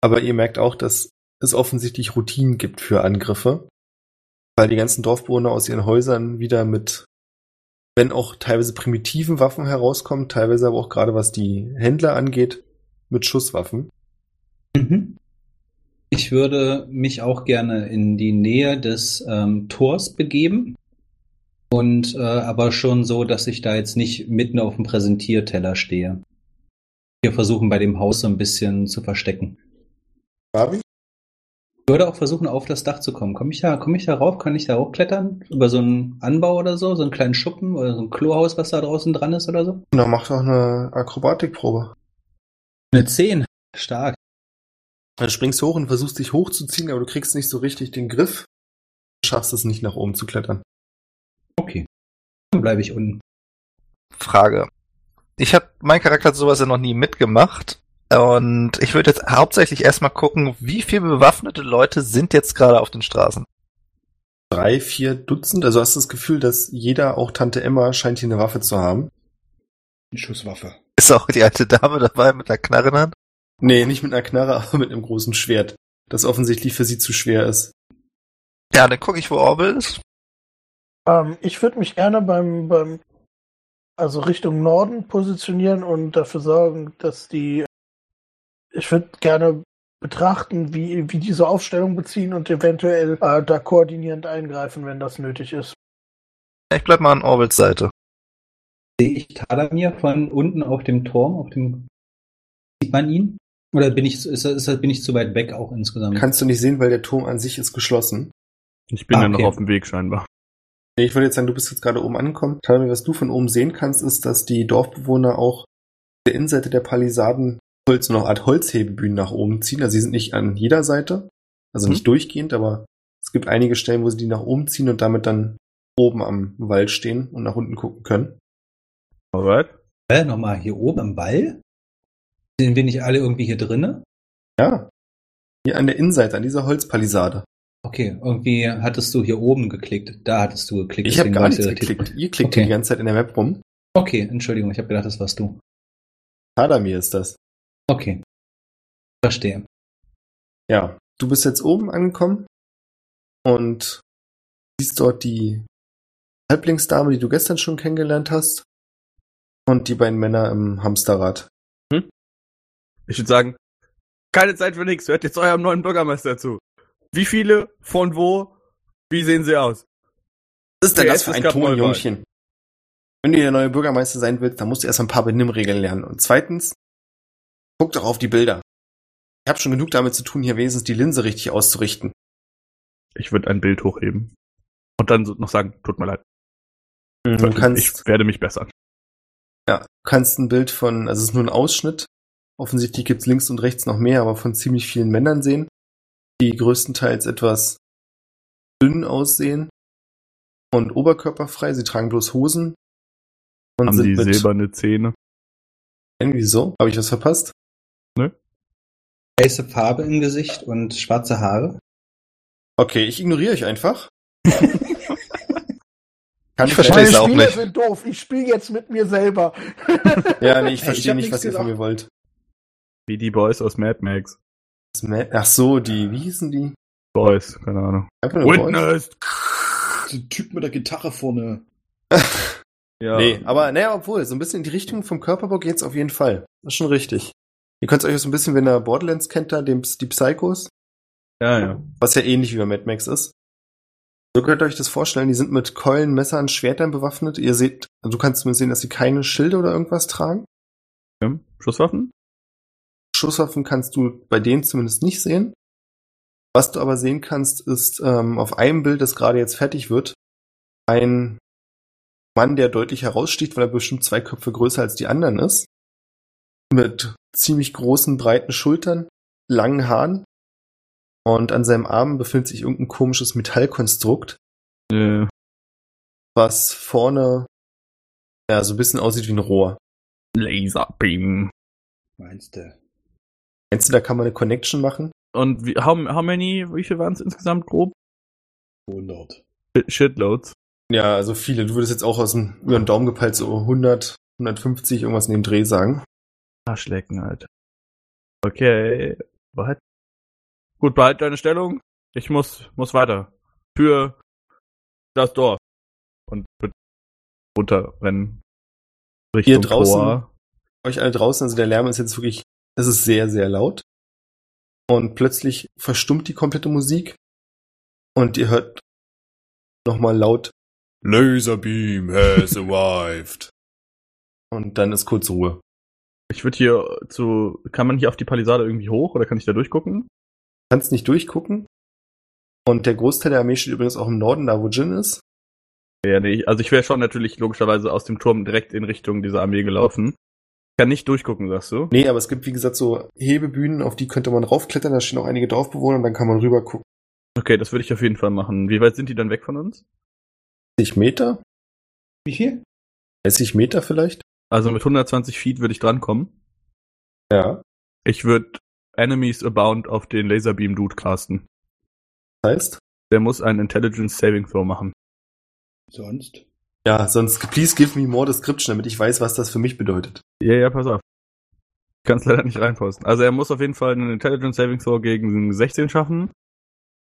Aber ihr merkt auch, dass es offensichtlich Routinen gibt für Angriffe. Weil die ganzen Dorfbewohner aus ihren Häusern wieder mit, wenn auch teilweise primitiven Waffen herauskommen, teilweise aber auch gerade was die Händler angeht, mit Schusswaffen. Mhm. Ich würde mich auch gerne in die Nähe des ähm, Tors begeben. Und äh, aber schon so, dass ich da jetzt nicht mitten auf dem Präsentierteller stehe. Wir versuchen bei dem Haus so ein bisschen zu verstecken. Barbie? Ich würde auch versuchen, auf das Dach zu kommen. Komme ich da, komme ich da rauf? Kann ich da hochklettern? Über so einen Anbau oder so? So einen kleinen Schuppen oder so ein Klohaus, was da draußen dran ist oder so? Na, macht doch eine Akrobatikprobe. Eine 10. Stark. Dann springst du hoch und versuchst dich hochzuziehen, aber du kriegst nicht so richtig den Griff. Schaffst es nicht nach oben zu klettern. Okay. Dann bleibe ich unten. Frage. Ich habe mein Charakter hat sowas ja noch nie mitgemacht. Und ich würde jetzt hauptsächlich erstmal gucken, wie viele bewaffnete Leute sind jetzt gerade auf den Straßen. drei, vier Dutzend. Also hast du das Gefühl, dass jeder, auch Tante Emma, scheint hier eine Waffe zu haben. Eine Schusswaffe. Ist auch die alte Dame dabei mit der Knarre in der Hand? Nee, nicht mit einer Knarre, *laughs* aber mit einem großen Schwert. Das offensichtlich für sie zu schwer ist. Ja, dann gucke ich, wo Orwell ist. Ähm, ich würde mich gerne beim, beim, also Richtung Norden positionieren und dafür sorgen, dass die, ich würde gerne betrachten, wie, wie diese Aufstellung beziehen und eventuell äh, da koordinierend eingreifen, wenn das nötig ist. Ich bleib mal an Orwells Seite. Sehe ich Talamir von unten auf dem Turm, auf dem sieht man ihn? Oder bin ich ist, ist, bin ich zu weit weg auch insgesamt? Kannst du nicht sehen, weil der Turm an sich ist geschlossen. Ich bin Ah, ja noch okay. auf dem Weg scheinbar. Nee, ich würde jetzt sagen, du bist jetzt gerade oben angekommen. Talami, was du von oben sehen kannst, ist, dass die Dorfbewohner auch der Innenseite der Palisaden Holz, so eine Art Holzhebebühnen nach oben ziehen. Also sie sind nicht an jeder Seite, also nicht durchgehend, aber es gibt einige Stellen, wo sie die nach oben ziehen und damit dann oben am Wald stehen und nach unten gucken können. Alright. Äh, nochmal hier oben am Ball? Sind wir nicht alle irgendwie hier drinne? Ja. Hier an der Innenseite, an dieser Holzpalisade. Okay, irgendwie hattest du hier oben geklickt. Da hattest du geklickt. Ich habe gar nichts geklickt. Ihr klickt Okay. hier die ganze Zeit in der Map rum. Okay, Entschuldigung, ich habe gedacht, das warst du. Tadamir ist das. Okay. Verstehe. Ja, du bist jetzt oben angekommen und siehst dort die Halblingsdame, die du gestern schon kennengelernt hast, und die beiden Männer im Hamsterrad. Ich würde sagen, keine Zeit für nichts. Hört jetzt eurem neuen Bürgermeister zu. Wie viele, von wo, wie sehen sie aus? Was ist denn Der das für ein Ton. Jungchen? Wenn du der neue Bürgermeister sein willst, dann musst du erst ein paar Benimmregeln lernen. Und zweitens, guck doch auf die Bilder. Ich habe schon genug damit zu tun, hier wenigstens die Linse richtig auszurichten. Ich würde ein Bild hochheben. Und dann noch sagen, tut mir leid. Du kannst, ich werde mich bessern. Ja, du kannst ein Bild von, also es ist nur ein Ausschnitt. Offensichtlich gibt's links und rechts noch mehr, aber von ziemlich vielen Männern sehen, die größtenteils etwas dünn aussehen und oberkörperfrei. Sie tragen bloß Hosen und Haben sind die silberne Zähne. irgendwie so. Habe ich was verpasst? Weiße Farbe im Gesicht und schwarze Haare. Okay, ich ignoriere euch einfach. *laughs* Kann Ich verstehe es auch Spieler nicht. sind doof. Ich spiele jetzt mit mir selber. *laughs* Ja, nee, ich Hey, verstehe ich nicht, was ihr von gesagt. mir wollt. Wie die Boys aus Mad Max. Ach so, die, wie hießen die? Boys, keine Ahnung. Witness! Ein Typ mit der Gitarre vorne. *laughs* Ja. Nee, aber naja, obwohl, so ein bisschen in die Richtung vom Körperbau geht's auf jeden Fall. Das ist schon richtig. Ihr könnt euch so ein bisschen, wenn ihr Borderlands kennt, da dem, die Psychos, Ja, ja. was ja ähnlich wie bei Mad Max ist. So könnt ihr euch das vorstellen, die sind mit Keulen, Messern, Schwertern bewaffnet. Ihr seht, also du kannst zumindest sehen, dass sie keine Schilde oder irgendwas tragen. Ja. Schusswaffen? Schusswaffen kannst du bei denen zumindest nicht sehen. Was du aber sehen kannst, ist ähm, auf einem Bild, das gerade jetzt fertig wird, ein Mann, der deutlich heraussticht, weil er bestimmt zwei Köpfe größer als die anderen ist. Mit ziemlich großen, breiten Schultern, langen Haaren. Und an seinem Arm befindet sich irgendein komisches Metallkonstrukt, Äh, was vorne ja so ein bisschen aussieht wie ein Rohr. Laserbeam. Meinst du? Meinst du, da kann man eine Connection machen? Und wie, how, how many, wie viel waren es insgesamt grob? 100. Shit- Shitloads. Ja, also viele. Du würdest jetzt auch aus dem, über den Daumen gepeilt so 100, 150, irgendwas in dem Dreh sagen. Arschlecken, Alter. Okay. Was? Gut, behalt deine Stellung. Ich muss, muss weiter. Für das Dorf. Und runterrennen. Richtung Hier draußen? Tor. Euch alle draußen, also der Lärm ist jetzt wirklich, es ist sehr, sehr laut. Und plötzlich verstummt die komplette Musik. Und ihr hört nochmal laut Laserbeam has arrived. Und dann ist kurz Ruhe. Ich würde hier zu, kann man hier auf die Palisade irgendwie hoch oder kann ich da durchgucken? kannst nicht durchgucken. Und der Großteil der Armee steht übrigens auch im Norden, da wo Jin ist. Ja, nee, also ich wäre schon natürlich logischerweise aus dem Turm direkt in Richtung dieser Armee gelaufen. Kann nicht durchgucken, sagst du? Nee, aber es gibt, wie gesagt, so Hebebühnen, auf die könnte man raufklettern, da stehen auch einige Dorfbewohner und dann kann man rüber gucken. Okay, das würde ich auf jeden Fall machen. Wie weit sind die dann weg von uns? 30 Meter? Wie viel? 30 Meter vielleicht? Also mit 120 Feet würde ich drankommen. Ja. Ich würde Enemies Abound auf den Laserbeam Dude casten. Das heißt? Der muss einen Intelligence Saving Throw machen. Sonst? Ja, sonst please give me more description, damit ich weiß, was das für mich bedeutet. Ja, ja, pass auf. Ich kann es leider nicht reinposten. Also er muss auf jeden Fall einen Intelligence Saving Throw gegen 16 schaffen.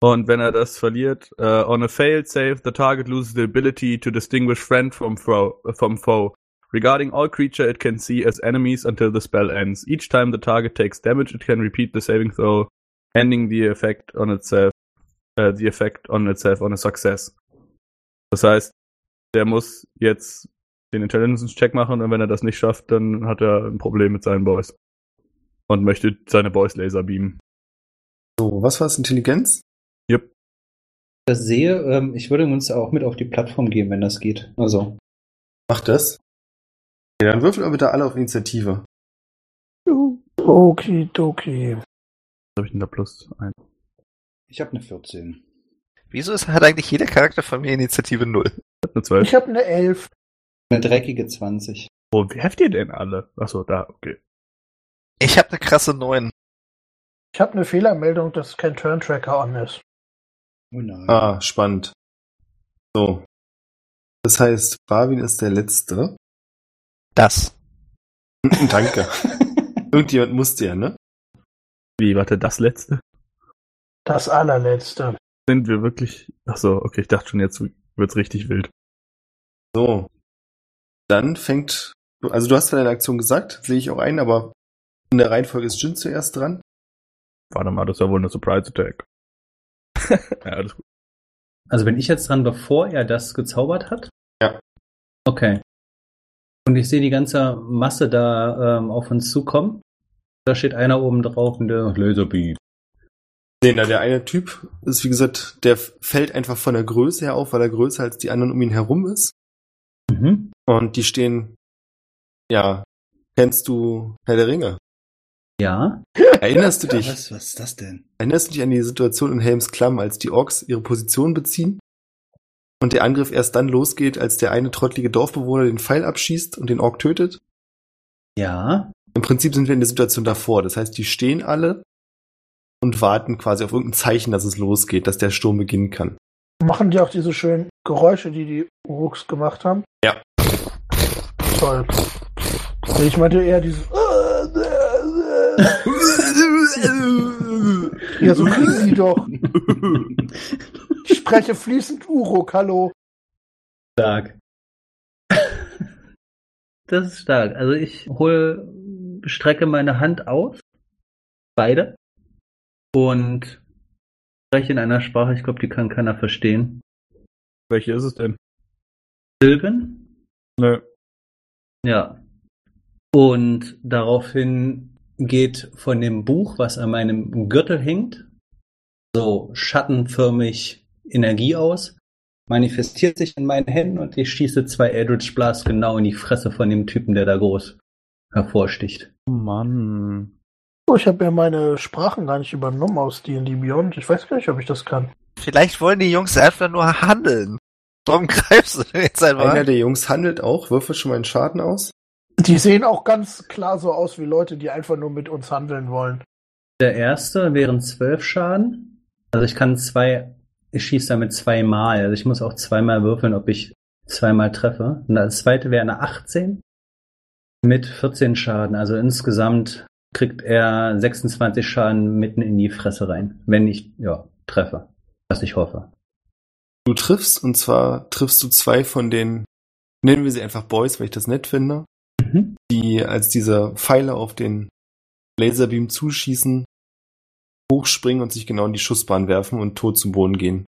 Und wenn er das verliert, uh, on a failed save, the target loses the ability to distinguish friend from, fro from foe. Regarding all creature it can see as enemies until the spell ends. Each time the target takes damage, it can repeat the saving throw, ending the effect on itself, uh, the effect on itself on a success. Das heißt, der muss jetzt den Intelligence-Check machen und wenn er das nicht schafft, dann hat er ein Problem mit seinen Boys. Und möchte seine Boys laser beamen. So, was war's? Intelligenz? Yep. Das sehe, ähm, ich würde uns auch mit auf die Plattform gehen, wenn das geht. Also. Macht das. Ja, dann würfel aber bitte alle auf Initiative. Okidoki. Was habe ich denn da plus ein? Ich habe eine 14. Wieso ist, hat eigentlich jeder Charakter von mir Initiative 0? Ich hab eine 12. Ich habe eine Elf. Eine dreckige 20. Wo werft ihr denn alle? Achso, da, okay. Ich habe eine krasse 9. Ich habe eine Fehlermeldung, dass kein Turn-Tracker on ist. Oh nein. Ah, spannend. So. Das heißt, Barwin ist der Letzte. Das. *laughs* Danke. *laughs* Irgendjemand musste ja, ne? Wie, warte, das letzte? Das allerletzte. Sind wir wirklich. Achso, okay, ich dachte schon, jetzt wird's richtig wild. So. Dann fängt. Also du hast zwar deine Aktion gesagt, sehe ich auch ein, aber in der Reihenfolge ist Jin zuerst dran. Warte mal, das ist ja wohl eine Surprise Attack. *laughs* ja, alles gut. Also bin ich jetzt dran, bevor er das gezaubert hat? Ja. Okay. Und ich sehe die ganze Masse da ähm, auf uns zukommen. Da steht einer oben drauf und der Laserbeam. Nee, na, der eine Typ ist, wie gesagt, der fällt einfach von der Größe her auf, weil er größer als die anderen um ihn herum ist. Mhm. Und die stehen, ja, kennst du Herr der Ringe? Ja. Erinnerst du dich? Was, was ist das denn? Erinnerst du dich an die Situation in Helms Klamm, als die Orks ihre Position beziehen und der Angriff erst dann losgeht, als der eine trottlige Dorfbewohner den Pfeil abschießt und den Ork tötet? Ja. Im Prinzip sind wir in der Situation davor. Das heißt, die stehen alle und warten quasi auf irgendein Zeichen, dass es losgeht, dass der Sturm beginnen kann. Machen die auch diese schönen Geräusche, die die Uruks gemacht haben? Ja. Toll. Ich meinte eher dieses. *laughs* Ja, so kriegen sie doch. *laughs* Ich spreche fließend Uruk, hallo. Stark. Das ist stark. Also ich hole, strecke meine Hand aus. Beide. Und spreche in einer Sprache, ich glaube, die kann keiner verstehen. Welche ist es denn? Silben? Nö. Ja. Und daraufhin geht von dem Buch, was an meinem Gürtel hängt, so schattenförmig Energie aus, manifestiert sich in meinen Händen und ich schieße zwei Eldritch Blasts genau in die Fresse von dem Typen, der da groß hervorsticht. Oh Mann. Oh, ich habe ja meine Sprachen gar nicht übernommen aus D&D Beyond. Ich weiß gar nicht, ob ich das kann. Vielleicht wollen die Jungs einfach nur handeln. Warum *laughs* greifst du denn jetzt Einer einfach? der Jungs handelt auch, würfel schon mal einen Schaden aus. Die sehen auch ganz klar so aus wie Leute, die einfach nur mit uns handeln wollen. Der erste wären zwölf Schaden. Also ich kann zwei, ich schieße damit zweimal. Also ich muss auch zweimal würfeln, ob ich zweimal treffe. Und das zweite wäre eine 18 mit 14 Schaden. Also insgesamt kriegt er 26 Schaden mitten in die Fresse rein, wenn ich ja treffe, was ich hoffe. Du triffst, und zwar triffst du zwei von den, nennen wir sie einfach Boys, weil ich das nett finde, Mhm. die als diese Pfeile auf den Laserbeam zuschießen, hochspringen und sich genau in die Schussbahn werfen und tot zum Boden gehen.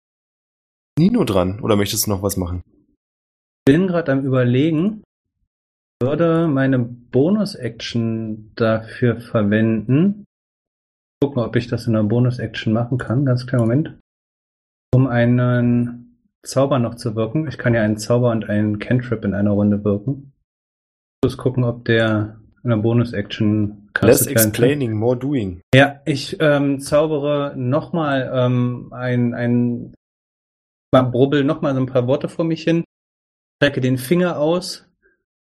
Nino dran, oder möchtest du noch was machen? bin gerade am überlegen, würde meine Bonus-Action dafür verwenden. Gucken, ob ich das in einer Bonus-Action machen kann. Ganz kleinen Moment. Um einen Zauber noch zu wirken. Ich kann ja einen Zauber und einen Cantrip in einer Runde wirken. Muss gucken, ob der in einer Bonus-Action Less explaining, more doing. Ja, ich ähm, zaubere nochmal ähm, ein, ein mal brubbel nochmal so ein paar Worte vor mich hin, strecke den Finger aus,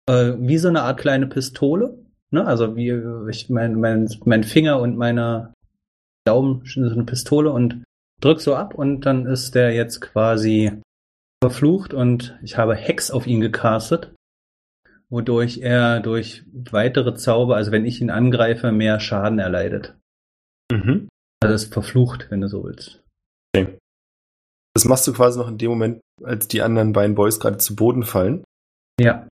äh, wie so eine Art kleine Pistole. Ne? Also wie ich mein, mein, mein Finger und meine Daumen sind so eine Pistole und drück so ab und dann ist der jetzt quasi verflucht und ich habe Hex auf ihn gecastet, wodurch er durch weitere Zauber, also wenn ich ihn angreife, mehr Schaden erleidet. Mhm. Also ist verflucht, wenn du so willst. Das machst du quasi noch in dem Moment, als die anderen beiden Boys gerade zu Boden fallen, Ja.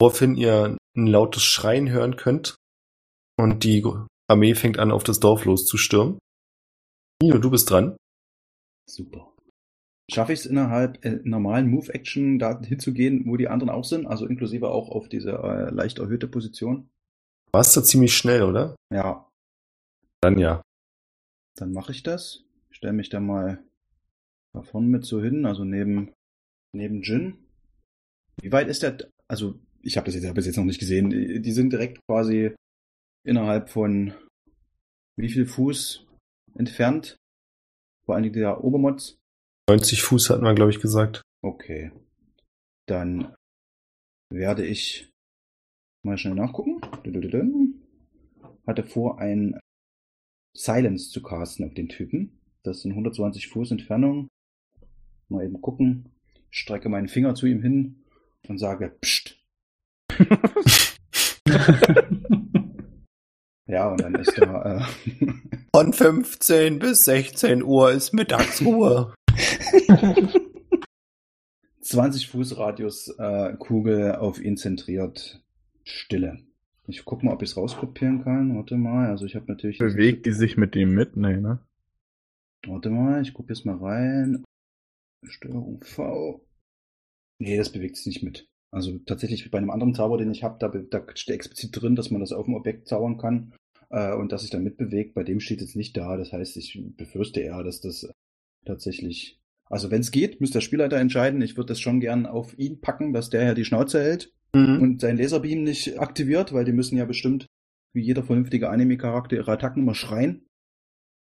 woraufhin ihr ein lautes Schreien hören könnt und die Armee fängt an, auf das Dorf loszustürmen. Nino, du bist dran. Super. Schaffe ich es innerhalb äh, normalen Move-Action da hinzugehen, wo die anderen auch sind? Also inklusive auch auf diese äh, leicht erhöhte Position? Warst du ziemlich schnell, oder? Ja, Dann ja. dann mache ich das. Stelle mich da mal da vorne mit so hin, also neben, neben Jin. Wie weit ist der? Also, ich habe das jetzt, hab das jetzt noch nicht gesehen. Die die sind direkt quasi innerhalb von wie viel Fuß entfernt? Vor allen Dingen der Obermods. 90 Fuß hatten wir, glaube ich, gesagt. Okay. Dann werde ich mal schnell nachgucken. Hatte vor, ein Silence zu casten auf den Typen. Das sind 120 Fuß Entfernung. Mal eben gucken. Strecke meinen Finger zu ihm hin und sage Psst. *laughs* Ja, und dann ist da äh, Von 15 bis 16 Uhr ist Mittagsruhe. *laughs* 20 Fuß Radius äh, Kugel auf ihn zentriert. Stille. Ich guck mal, ob ich es rauskopieren kann. Warte mal. Also ich habe natürlich. Bewegt die sich mit dem mit? Nee, ne? Warte mal, ich kopiere es mal rein. Steuerung V. Nee, das bewegt sich nicht mit. Also tatsächlich bei einem anderen Zauber, den ich habe, da, da steht explizit drin, dass man das auf dem Objekt zaubern kann äh, und dass sich dann mitbewegt. Bei dem steht jetzt nicht da. Das heißt, ich befürchte eher, dass das tatsächlich. Also wenn es geht, müsste der Spielleiter entscheiden. Ich würde das schon gern auf ihn packen, dass der ja die Schnauze hält Mhm. und sein Laserbeam nicht aktiviert, weil die müssen ja bestimmt, wie jeder vernünftige Anime-Charakter, ihre Attacken immer schreien.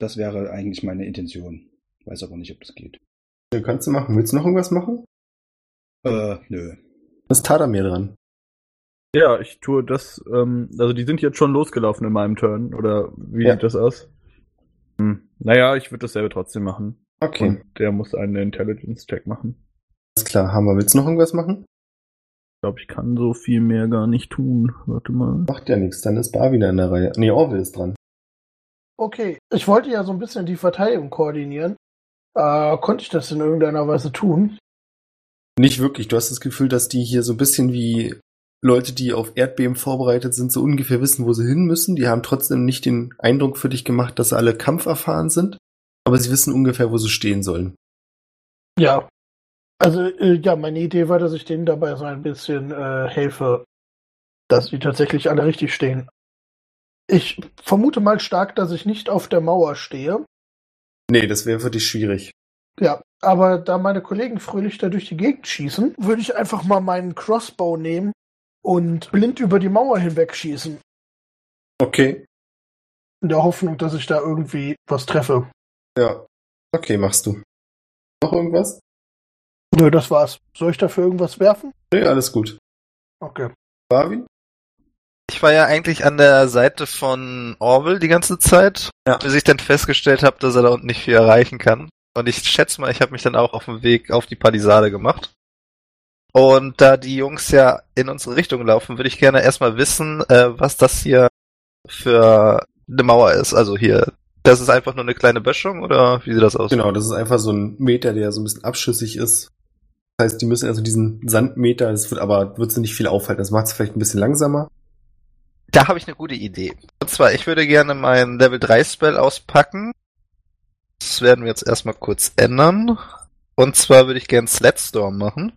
Das wäre eigentlich meine Intention. Weiß aber nicht, ob das geht. Ja, kannst du machen. Willst du noch irgendwas machen? Äh, nö. Das ist Tadamir dran. Ja, ich tue das, ähm, also die sind jetzt schon losgelaufen in meinem Turn, oder wie Ja. sieht das aus? Hm. Naja, ich würde dasselbe trotzdem machen. Okay, Und der muss einen Intelligence-Check machen. alles klar. Haben wir. Willst du noch irgendwas machen? Ich glaube, ich kann so viel mehr gar nicht tun. Warte mal. Macht ja nichts. Dann ist Bar wieder in der Reihe. Nee, Orwell ist dran. Okay, ich wollte ja so ein bisschen die Verteidigung koordinieren. Äh, konnte ich das in irgendeiner Weise tun? Nicht wirklich. Du hast das Gefühl, dass die hier so ein bisschen wie Leute, die auf Erdbeben vorbereitet sind, so ungefähr wissen, wo sie hin müssen. Die haben trotzdem nicht den Eindruck für dich gemacht, dass sie alle kampferfahren sind. Aber sie wissen ungefähr, wo sie stehen sollen. Ja. Also, äh, ja, meine Idee war, dass ich denen dabei so ein bisschen äh, helfe, dass die tatsächlich alle richtig stehen. Ich vermute mal stark, dass ich nicht auf der Mauer stehe. Nee, das wäre für dich schwierig. Ja, aber da meine Kollegen fröhlich da durch die Gegend schießen, würde ich einfach mal meinen Crossbow nehmen und blind über die Mauer hinweg schießen. Okay. In der Hoffnung, dass ich da irgendwie was treffe. Ja. Okay, machst du. Noch irgendwas? Nö, das war's. Soll ich dafür irgendwas werfen? Nee, alles gut. Okay. Barwin? Ich war ja eigentlich an der Seite von Orwell die ganze Zeit, Ja. bis ich dann festgestellt habe, dass er da unten nicht viel erreichen kann. Und ich schätze mal, ich habe mich dann auch auf den Weg auf die Palisade gemacht. Und da die Jungs ja in unsere Richtung laufen, würde ich gerne erstmal wissen, äh, was das hier für eine Mauer ist. Also hier, das ist einfach nur eine kleine Böschung oder wie sieht das aus? Genau, das ist einfach so ein Meter, der so ein bisschen abschüssig ist. Das heißt, die müssen also diesen Sandmeter, das wird aber, wird sie nicht viel aufhalten. Das macht es vielleicht ein bisschen langsamer. Da habe ich eine gute Idee. Und zwar, ich würde gerne mein Level 3 Spell auspacken. Das werden wir jetzt erstmal kurz ändern. Und zwar würde ich gerne Slatstorm machen.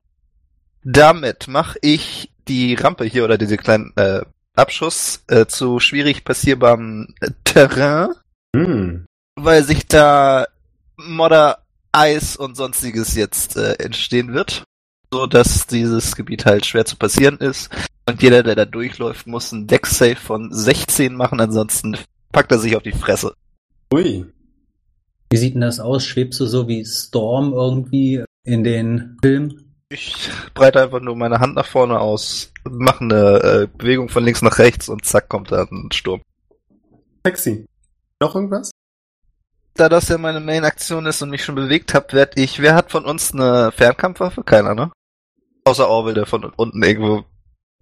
Damit mache ich die Rampe hier oder diese kleinen äh, Abschuss äh, zu schwierig passierbarem äh, Terrain, Hm. weil sich da Modder, Eis und sonstiges jetzt äh, entstehen wird, so dass dieses Gebiet halt schwer zu passieren ist. Und jeder, der da durchläuft, muss einen Deck-Save von 16 machen, ansonsten packt er sich auf die Fresse. Ui. Wie sieht denn das aus? Schwebst du so wie Storm irgendwie in den Film? Ich breite einfach nur meine Hand nach vorne aus, mache eine äh, Bewegung von links nach rechts und zack kommt da ein Sturm. Sexy. Noch irgendwas? Da das ja meine Main-Aktion ist und mich schon bewegt habe, werd ich. Wer hat von uns eine Fernkampfwaffe? Keiner, ne? Außer Orwell, der von unten irgendwo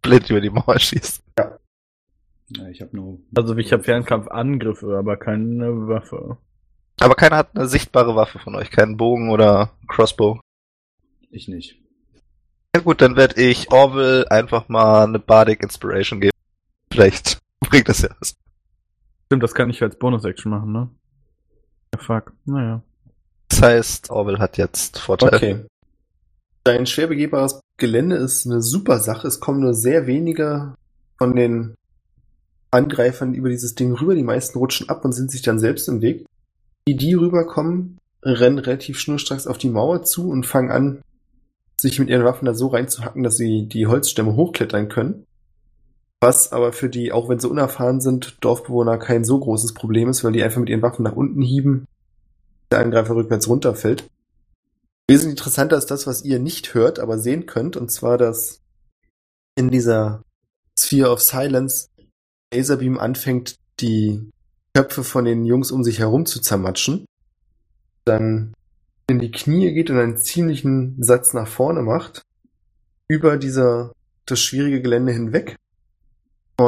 blind über die Mauer schießt. Ja, ich habe nur. Also ich habe Fernkampfangriffe, aber keine Waffe. Aber keiner hat eine sichtbare Waffe von euch, keinen Bogen oder Crossbow. Ich nicht. Ja gut, dann werde ich Orwell einfach mal eine Bardic Inspiration geben. Vielleicht *laughs* bringt das ja was. Stimmt, das kann ich als Bonus-Action machen, ne? Ja, fuck. Naja. Das heißt, Orwell hat jetzt Vorteil. Okay. Dein schwer begehbares Gelände ist eine super Sache. Es kommen nur sehr wenige von den Angreifern über dieses Ding rüber. Die meisten rutschen ab und sind sich dann selbst im Weg. Die, die rüberkommen, rennen relativ schnurstracks auf die Mauer zu und fangen an, sich mit ihren Waffen da so reinzuhacken, dass sie die Holzstämme hochklettern können. Was aber für die, auch wenn sie unerfahren sind, Dorfbewohner kein so großes Problem ist, weil die einfach mit ihren Waffen nach unten hieben, der Angreifer rückwärts runterfällt. Wesentlich interessanter ist das, was ihr nicht hört, aber sehen könnt, und zwar, dass in dieser Sphere of Silence Laserbeam anfängt, die Köpfe von den Jungs um sich herum zu zermatschen, dann in die Knie geht und einen ziemlichen Satz nach vorne macht, über dieser, das schwierige Gelände hinweg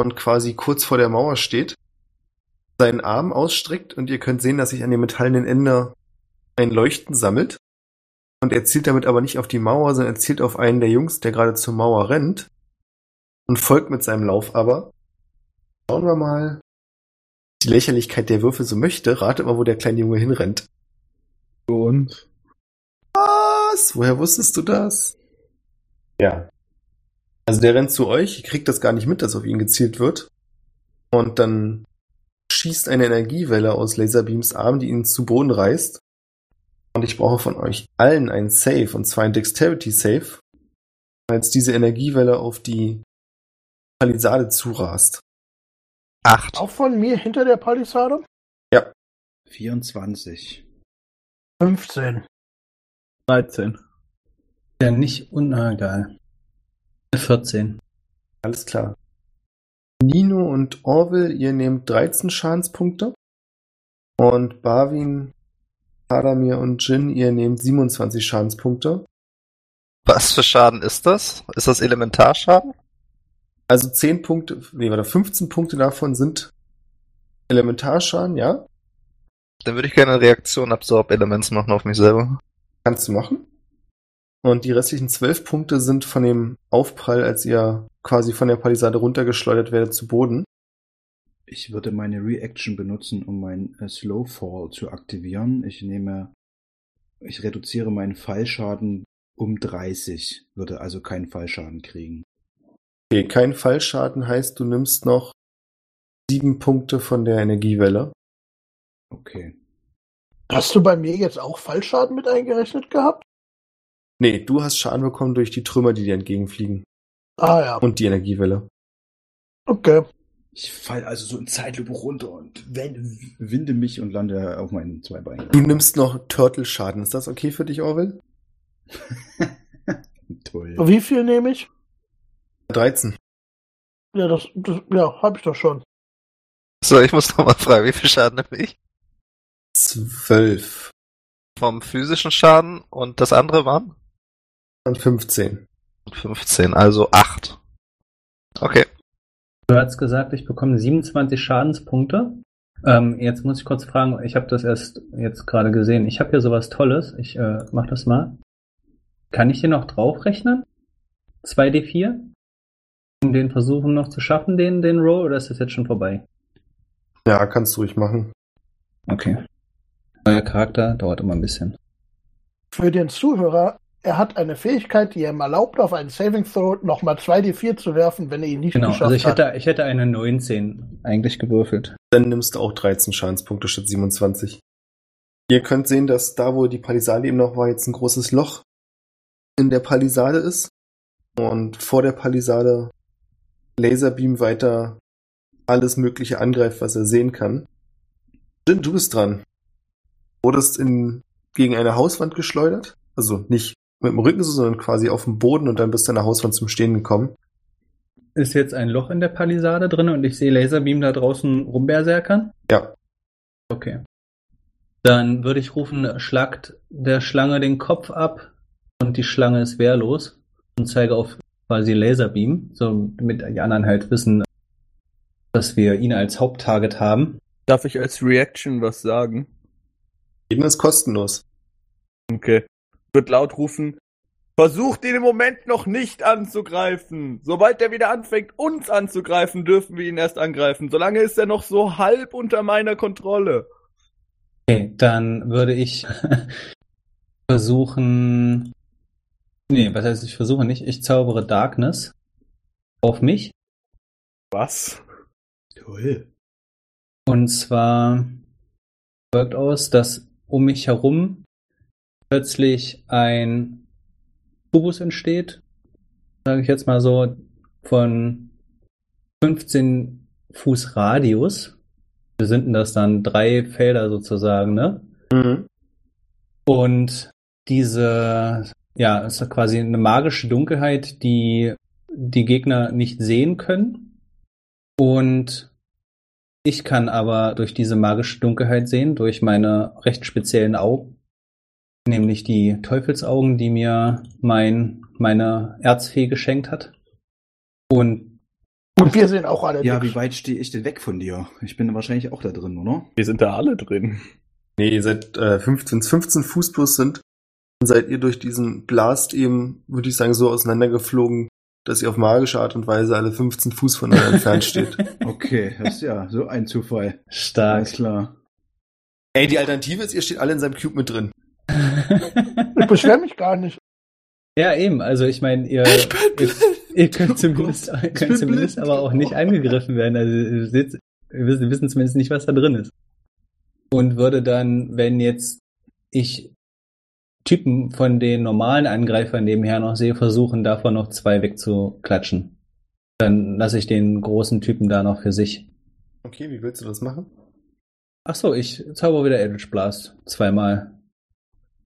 und quasi kurz vor der Mauer steht, seinen Arm ausstreckt und ihr könnt sehen, dass sich an dem metallenen Ende ein Leuchten sammelt. Und er zielt damit aber nicht auf die Mauer, sondern er zielt auf einen der Jungs, der gerade zur Mauer rennt und folgt mit seinem Lauf aber. Schauen wir mal, die Lächerlichkeit der Würfel so möchte. Ratet mal, wo der kleine Junge hinrennt. Uns. Was? Woher wusstest du das? Ja. Also der rennt zu euch, ihr kriegt das gar nicht mit, dass auf ihn gezielt wird. Und dann schießt eine Energiewelle aus Laserbeams Arm, die ihn zu Boden reißt. Und ich brauche von euch allen einen Save, und zwar ein Dexterity Save, als diese Energiewelle auf die Palisade zurast. Acht. Auch von mir hinter der Palisade? 24. 15. 13. Ja, nicht unegal. 14. Alles klar. Nino und Orville, ihr nehmt 13 Schadenspunkte. Und Barwin, Adamir und Jin, ihr nehmt 27 Schadenspunkte. Was für Schaden ist das? Ist das Elementarschaden? Also 10 Punkte, nee, warte, 15 Punkte davon sind Elementarschaden, ja? Dann würde ich gerne eine Reaktion Absorb Elements machen auf mich selber. Kannst du machen. Und die restlichen 12 Punkte sind von dem Aufprall, als ihr quasi von der Palisade runtergeschleudert werdet zu Boden. Ich würde meine Reaction benutzen, um meinen äh, Slow Fall zu aktivieren. Ich nehme, ich reduziere meinen Fallschaden um 30, würde also keinen Fallschaden kriegen. Okay, kein Fallschaden heißt, du nimmst noch sieben Punkte von der Energiewelle. Okay. Hast du bei mir jetzt auch Fallschaden mit eingerechnet gehabt? Nee, du hast Schaden bekommen durch die Trümmer, die dir entgegenfliegen. Ah ja, Und die Energiewelle. okay. Ich fall also so in Zeitlupe runter und winde mich und lande auf meinen zwei Beinen. Du nimmst noch Turtle-Schaden. Ist das okay für dich, Orwell? *laughs* Toll. Wie viel nehme ich? 13. Ja, das, das ja, hab ich doch schon. So, ich muss nochmal fragen, wie viel Schaden nehme ich? 12 Vom physischen Schaden und das andere waren? Und 15. 15, also 8. Okay. Du hast gesagt, ich bekomme 27 Schadenspunkte. Ähm, jetzt muss ich kurz fragen, ich habe das erst jetzt gerade gesehen. Ich habe hier sowas Tolles. Ich äh, mach das mal. Kann ich hier noch draufrechnen? 2d4? Um den versuchen noch zu schaffen, den, den Roll, oder ist das jetzt schon vorbei? Ja, kannst du ruhig machen. Okay. Neuer Charakter dauert immer ein bisschen. Für den Zuhörer, er hat eine Fähigkeit, die ihm erlaubt, auf einen Saving Throw nochmal 2d4 zu werfen, wenn er ihn nicht Genau, geschafft also ich hat. hätte, ich hätte eine 19 eigentlich gewürfelt. Dann nimmst du auch 13 Schadenspunkte statt 27. Ihr könnt sehen, dass da, wo die Palisade eben noch war, jetzt ein großes Loch in der Palisade ist. Und vor der Palisade Laserbeam weiter alles Mögliche angreift, was er sehen kann. Jin, du bist dran. Wurdest in, gegen eine Hauswand geschleudert. Also nicht mit dem Rücken, so, sondern quasi auf dem Boden und dann bist du an der Hauswand zum Stehen gekommen. Ist jetzt ein Loch in der Palisade drin und ich sehe Laserbeam da draußen rumberserkern? Ja. Okay. Dann würde ich rufen, schlagt der Schlange den Kopf ab und die Schlange ist wehrlos und zeige auf quasi Laserbeam, so damit die anderen halt wissen, dass wir ihn als Haupttarget haben. Darf ich als Reaction was sagen? Jeden ist kostenlos. Okay. Wird laut rufen. Versucht ihn im Moment noch nicht anzugreifen. Sobald er wieder anfängt, uns anzugreifen, dürfen wir ihn erst angreifen. Solange ist er noch so halb unter meiner Kontrolle. Okay, dann würde ich *laughs* versuchen. Nee, was heißt, ich versuche nicht. Ich zaubere Darkness auf mich. Was? Toll. Und zwar wirkt aus, dass um mich herum plötzlich ein Kubus entsteht, sage ich jetzt mal so, von 15 Fuß Radius. Wir sind das dann drei Felder sozusagen, ne? Mhm. Und diese, ja, es ist quasi eine magische Dunkelheit, die die Gegner nicht sehen können. Und ich kann aber durch diese magische Dunkelheit sehen, durch meine recht speziellen Augen, nämlich die Teufelsaugen, die mir mein, meine Erzfee geschenkt hat. Und Und wir sehen auch alle Ja, nix. wie weit stehe ich denn weg von dir? Ich bin wahrscheinlich auch da drin, oder? Wir sind da alle drin. Nee, ihr seid äh, 15, 15 Fuß plus sind, dann seid ihr durch diesen Blast eben, würde ich sagen, so auseinandergeflogen, dass ihr auf magische Art und Weise alle 15 Fuß voneinander entfernt steht. *laughs* Okay, das ist ja so ein Zufall. Alles stark. klar. Ey, die Alternative ist, ihr steht alle in seinem Cube mit drin. Ich beschwere mich gar nicht. ja, eben. Also ich meine, ihr, ihr, ihr könnt zumindest, ihr bin könnt zumindest blind. aber auch nicht angegriffen werden. Also ihr seht, wir wissen, wir wissen zumindest nicht, was da drin ist. Und würde dann, wenn jetzt ich Typen von den normalen Angreifern nebenher noch sehe, versuchen, davon noch zwei wegzuklatschen. Dann lasse ich den großen Typen da noch für sich. Okay, wie willst du das machen? Ach so, ich zauber wieder Eldritch Blast. Zweimal.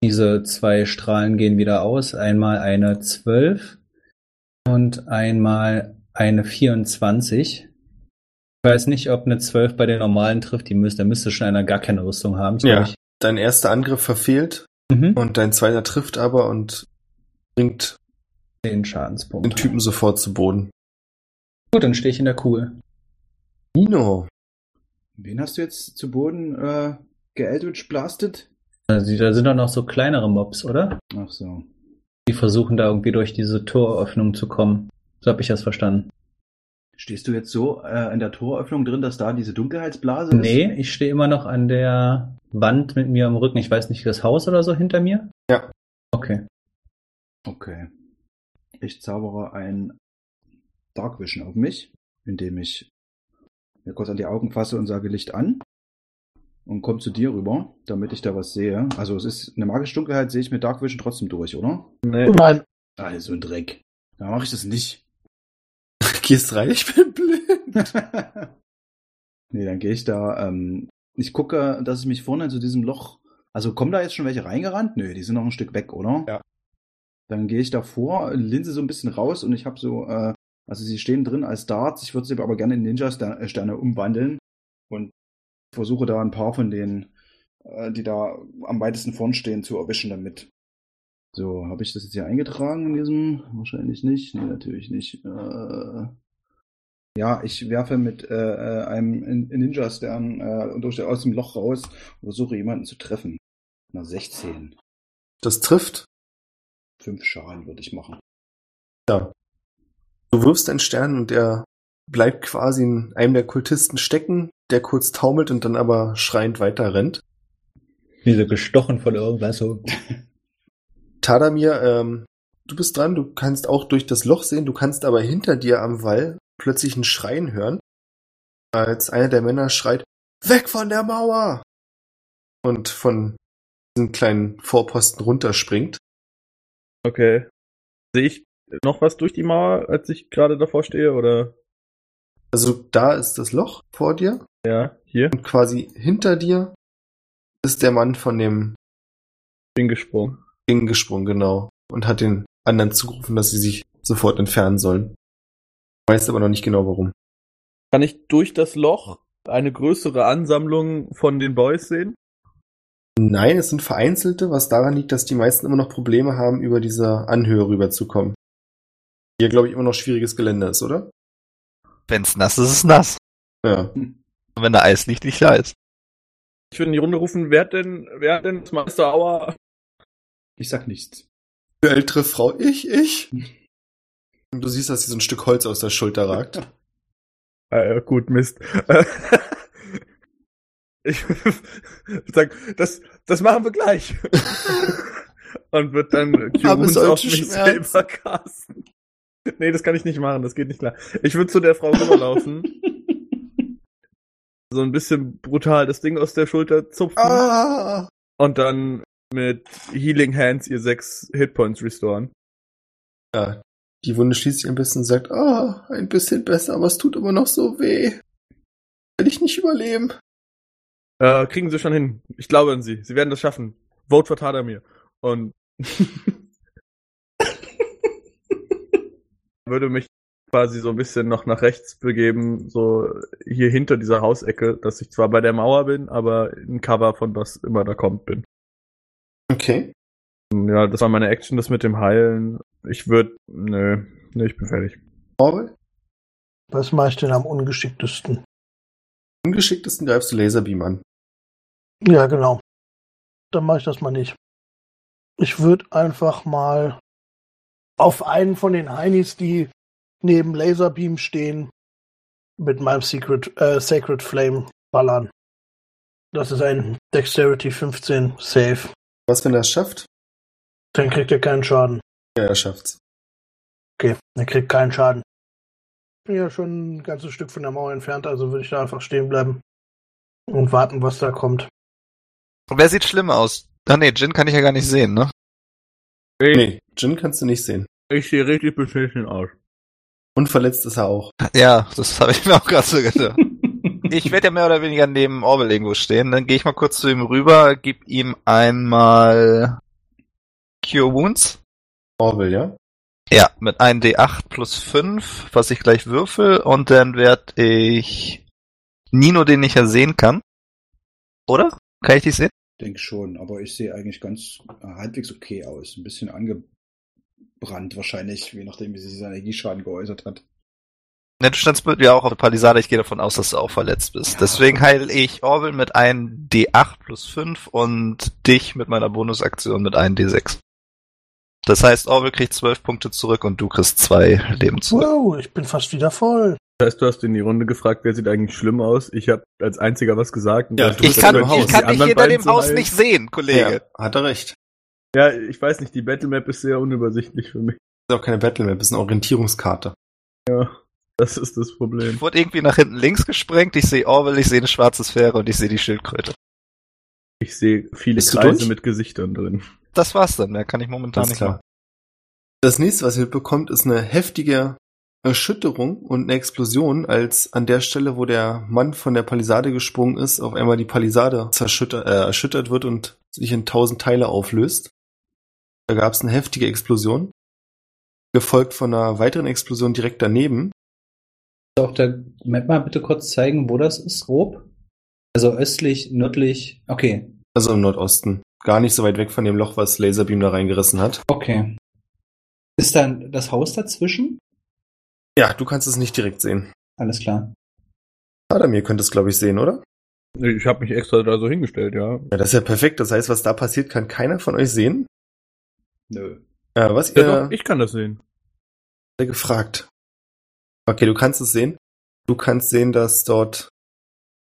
Diese zwei Strahlen gehen wieder aus. Einmal eine 12 und einmal eine 24. Ich weiß nicht, ob eine 12 bei den normalen trifft. Die müsste, da müsste schon einer gar keine Rüstung haben. Ja. ich. Dein erster Angriff verfehlt Mhm. und dein zweiter trifft aber und bringt Den den Schadenspunkt. Typen sofort zu Boden. Gut, dann stehe ich in der Kugel. Nino, Wen hast du jetzt zu Boden äh, geeldritch blastet? Also, da sind doch noch so kleinere Mobs, oder? Ach so. Die versuchen da irgendwie durch diese Toröffnung zu kommen. So habe ich das verstanden. Stehst du jetzt so äh, in der Toröffnung drin, dass da diese Dunkelheitsblase ist? Nee, ich stehe immer noch an der Wand mit mir am Rücken. Ich weiß nicht, das Haus oder so hinter mir? Ja. Okay. Okay. Ich zaubere ein Dark Vision auf mich, indem ich mir kurz an die Augen fasse und sage Licht an und komme zu dir rüber, damit ich da was sehe. Also es ist eine magische Dunkelheit, sehe ich mit Dark Vision trotzdem durch, oder? Nee. Nein, Also ein Dreck. Da mache ich das nicht. *laughs* Gehst rein, ich bin blind. *laughs* nee, dann gehe ich da. Ähm, ich gucke, dass ich mich vorne zu diesem Loch. Also kommen da jetzt schon welche reingerannt? Nö, die sind noch ein Stück weg, oder? Ja. Dann gehe ich da vor, linse so ein bisschen raus und ich habe so, äh, also sie stehen drin als Darts. Ich würde sie aber gerne in Ninja-Sterne umwandeln und versuche da ein paar von denen, äh, die da am weitesten vorn stehen, zu erwischen damit. So, habe ich das jetzt hier eingetragen in diesem? Wahrscheinlich nicht. Nee, natürlich nicht. Äh, ja, ich werfe mit äh, äh, einem Nin- Ninja-Stern äh, durch, aus dem Loch raus und versuche jemanden zu treffen. Na, 16. Das trifft. Fünf Schaden würde ich machen. Ja. Du wirfst einen Stern und er bleibt quasi in einem der Kultisten stecken, der kurz taumelt und dann aber schreiend weiter rennt. Wie so gestochen von irgendwas so. *laughs* Tadamir, ähm, du bist dran, du kannst auch durch das Loch sehen, du kannst aber hinter dir am Wall plötzlich ein Schreien hören, als einer der Männer schreit, weg von der Mauer! Und von diesem kleinen Vorposten runterspringt. Okay. Sehe ich noch was durch die Mauer, als ich gerade davor stehe, oder? Also da ist das Loch vor dir Ja, hier. und quasi hinter dir ist der Mann von dem Bin gesprungen. Ding gesprungen, genau. Und hat den anderen zugerufen, dass sie sich sofort entfernen sollen. Weiß aber noch nicht genau warum. Kann ich durch das Loch eine größere Ansammlung von den Boys sehen? Nein, es sind vereinzelte, was daran liegt, dass die meisten immer noch Probleme haben, über diese Anhöhe rüberzukommen. Hier, glaube ich, immer noch schwieriges Gelände ist, oder? Wenn's nass ist, ist es nass. Ja. Und wenn da Eis liegt, liegt da Eis. Ich würde in die Runde rufen, wer hat denn, wer hat denn das Meister Auer? Ich sag nichts. Die ältere Frau, ich, ich. Und *laughs* du siehst, dass sie so ein Stück Holz aus der Schulter ragt. *laughs* Äh, gut, Mist. *laughs* Ich sagen, das, das machen wir gleich. Und wird dann Wounds auf mich Schmerzen. selber casten. *laughs* Nee, das kann ich nicht machen, das geht nicht klar. Ich würde zu der Frau rüberlaufen, *laughs* so ein bisschen brutal das Ding aus der Schulter zupfen ah! und dann mit Healing Hands ihr sechs Hitpoints restoren. Ja, die Wunde schließt sich ein bisschen und sagt, ah, ein bisschen besser, aber es tut immer noch so weh. Will ich nicht überleben. Äh, kriegen sie schon hin. Ich glaube an sie. Sie werden das schaffen. Vote for Tadamir. Und *laughs* würde mich quasi so ein bisschen noch nach rechts begeben, so hier hinter dieser Hausecke, dass ich zwar bei der Mauer bin, aber ein Cover von was immer da kommt bin. Okay. Ja, das war meine Action, das mit dem Heilen. Ich würde, nö, nö, ich bin fertig. Orwell? Was mache ich denn am ungeschicktesten? Ungeschicktesten greifst du Laserbeam an. Ja, genau. Dann mache ich das mal nicht. Ich würde einfach mal auf einen von den Heinis, die neben Laserbeam stehen, mit meinem Secret, äh, Sacred Flame ballern. Das ist ein Dexterity 15 Save. Was, wenn er es schafft? Dann kriegt er keinen Schaden. Ja, er schafft's. Okay, er kriegt keinen Schaden. Bin ja schon ein ganzes Stück von der Mauer entfernt, also würde ich da einfach stehen bleiben und warten, was da kommt. Und wer sieht schlimm aus? Ah nee, Jin kann ich ja gar nicht sehen, ne? Ich, Nee, Jin kannst du nicht sehen. ich sehe richtig beschissen aus. Und verletzt ist er auch. Ja, das habe ich mir auch gerade so gedacht. Ich werde ja mehr oder weniger neben Orwell irgendwo stehen. Dann gehe ich mal kurz zu ihm rüber, gib ihm einmal Cure Wounds. Orwell, ja? Ja, mit einem D8 plus 5, was ich gleich würfel. Und dann werde ich Nino, den ich ja sehen kann. Oder? Kann ich dich sehen? Denk schon, aber ich sehe eigentlich ganz äh, halbwegs okay aus. Ein bisschen angebrannt wahrscheinlich, je nachdem, wie sich dieser Energieschaden geäußert hat. Ne, du standst mit mir auch auf der Palisade. Ich gehe davon aus, dass du auch verletzt bist. Ja. Deswegen heile ich Orwell mit einem D8 plus 5 und dich mit meiner Bonusaktion mit einem D6. Das heißt, Orwell kriegt 12 Punkte zurück und du kriegst zwei Leben zurück. Wow, ich bin fast wieder voll. Das heißt, du hast in die Runde gefragt, wer sieht eigentlich schlimm aus? Ich habe als einziger was gesagt. und Ja, Ich kann, im Haus. ich kann dich hinter dem Haus heilen. nicht sehen, Kollege. Ja, hat er recht. Ja, ich weiß nicht, die Battlemap ist sehr unübersichtlich für mich. Das ist auch keine Battlemap, das ist eine Orientierungskarte. Ja. Das ist das Problem. Ich wurde irgendwie nach hinten links gesprengt, ich sehe Orwell, ich sehe eine schwarze Sphäre und ich sehe die Schildkröte. Ich sehe viele Bist Kreise mit Gesichtern drin. Das war's dann, mehr kann ich momentan Alles nicht klar. machen. Das nächste, was ihr mitbekommt, ist eine heftige Erschütterung und eine Explosion, als an der Stelle, wo der Mann von der Palisade gesprungen ist, auf einmal die Palisade zerschüttert, äh, erschüttert wird und sich in tausend Teile auflöst. Da gab es eine heftige Explosion, gefolgt von einer weiteren Explosion direkt daneben. Auf der Map mal bitte kurz zeigen, wo das ist, grob. Also östlich, nördlich. Okay. Also im Nordosten. Gar nicht so weit weg von dem Loch, was Laserbeam da reingerissen hat. Okay. Ist dann das Haus dazwischen? Ja, du kannst es nicht direkt sehen. Alles klar. Adamir könnte es, glaube ich, sehen, oder? Ich habe mich extra da so hingestellt, ja. Ja, das ist ja perfekt. Das heißt, was da passiert, kann keiner von euch sehen. Nö. Äh, was Ja, ihr doch, ich kann das sehen. gefragt. Okay, du kannst es sehen. Du kannst sehen, dass dort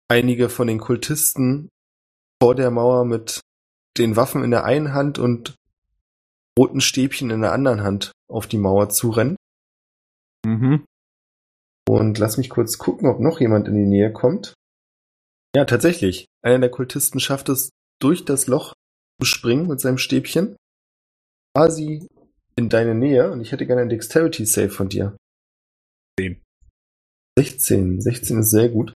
einige von den Kultisten vor der Mauer mit den Waffen in der einen Hand und roten Stäbchen in der anderen Hand auf die Mauer zurennen. Mhm. Und lass mich kurz gucken, ob noch jemand in die Nähe kommt. Ja, tatsächlich. Einer der Kultisten schafft es, durch das Loch zu springen mit seinem Stäbchen. Quasi in deine Nähe und ich hätte gerne ein Dexterity Save von dir. 10. 16. 16 ist sehr gut.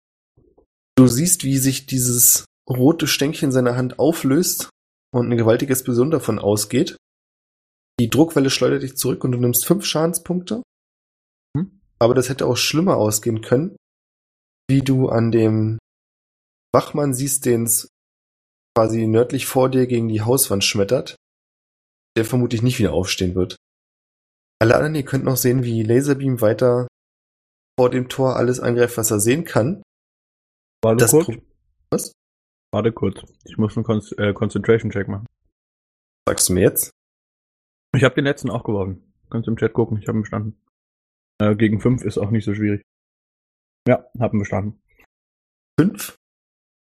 Du siehst, wie sich dieses rote Stänkchen seiner Hand auflöst und eine gewaltige Explosion davon ausgeht. Die Druckwelle schleudert dich zurück und du nimmst fünf Schadenspunkte. Aber das hätte auch schlimmer ausgehen können, wie du an dem Wachmann siehst, den es quasi nördlich vor dir gegen die Hauswand schmettert, der vermutlich nicht wieder aufstehen wird. Alle anderen, ihr könnt noch sehen, wie Laserbeam weiter vor dem Tor alles angreift, was er sehen kann. Warte Das kurz. Pro was? Warte kurz. Ich muss einen Con äh, Concentration-Check machen. Sagst du mir jetzt? Ich habe den letzten auch geworfen. Kannst im Chat gucken, ich habe ihn bestanden. Äh, gegen 5 ist auch nicht so schwierig. Ja, hab ihn bestanden. Fünf?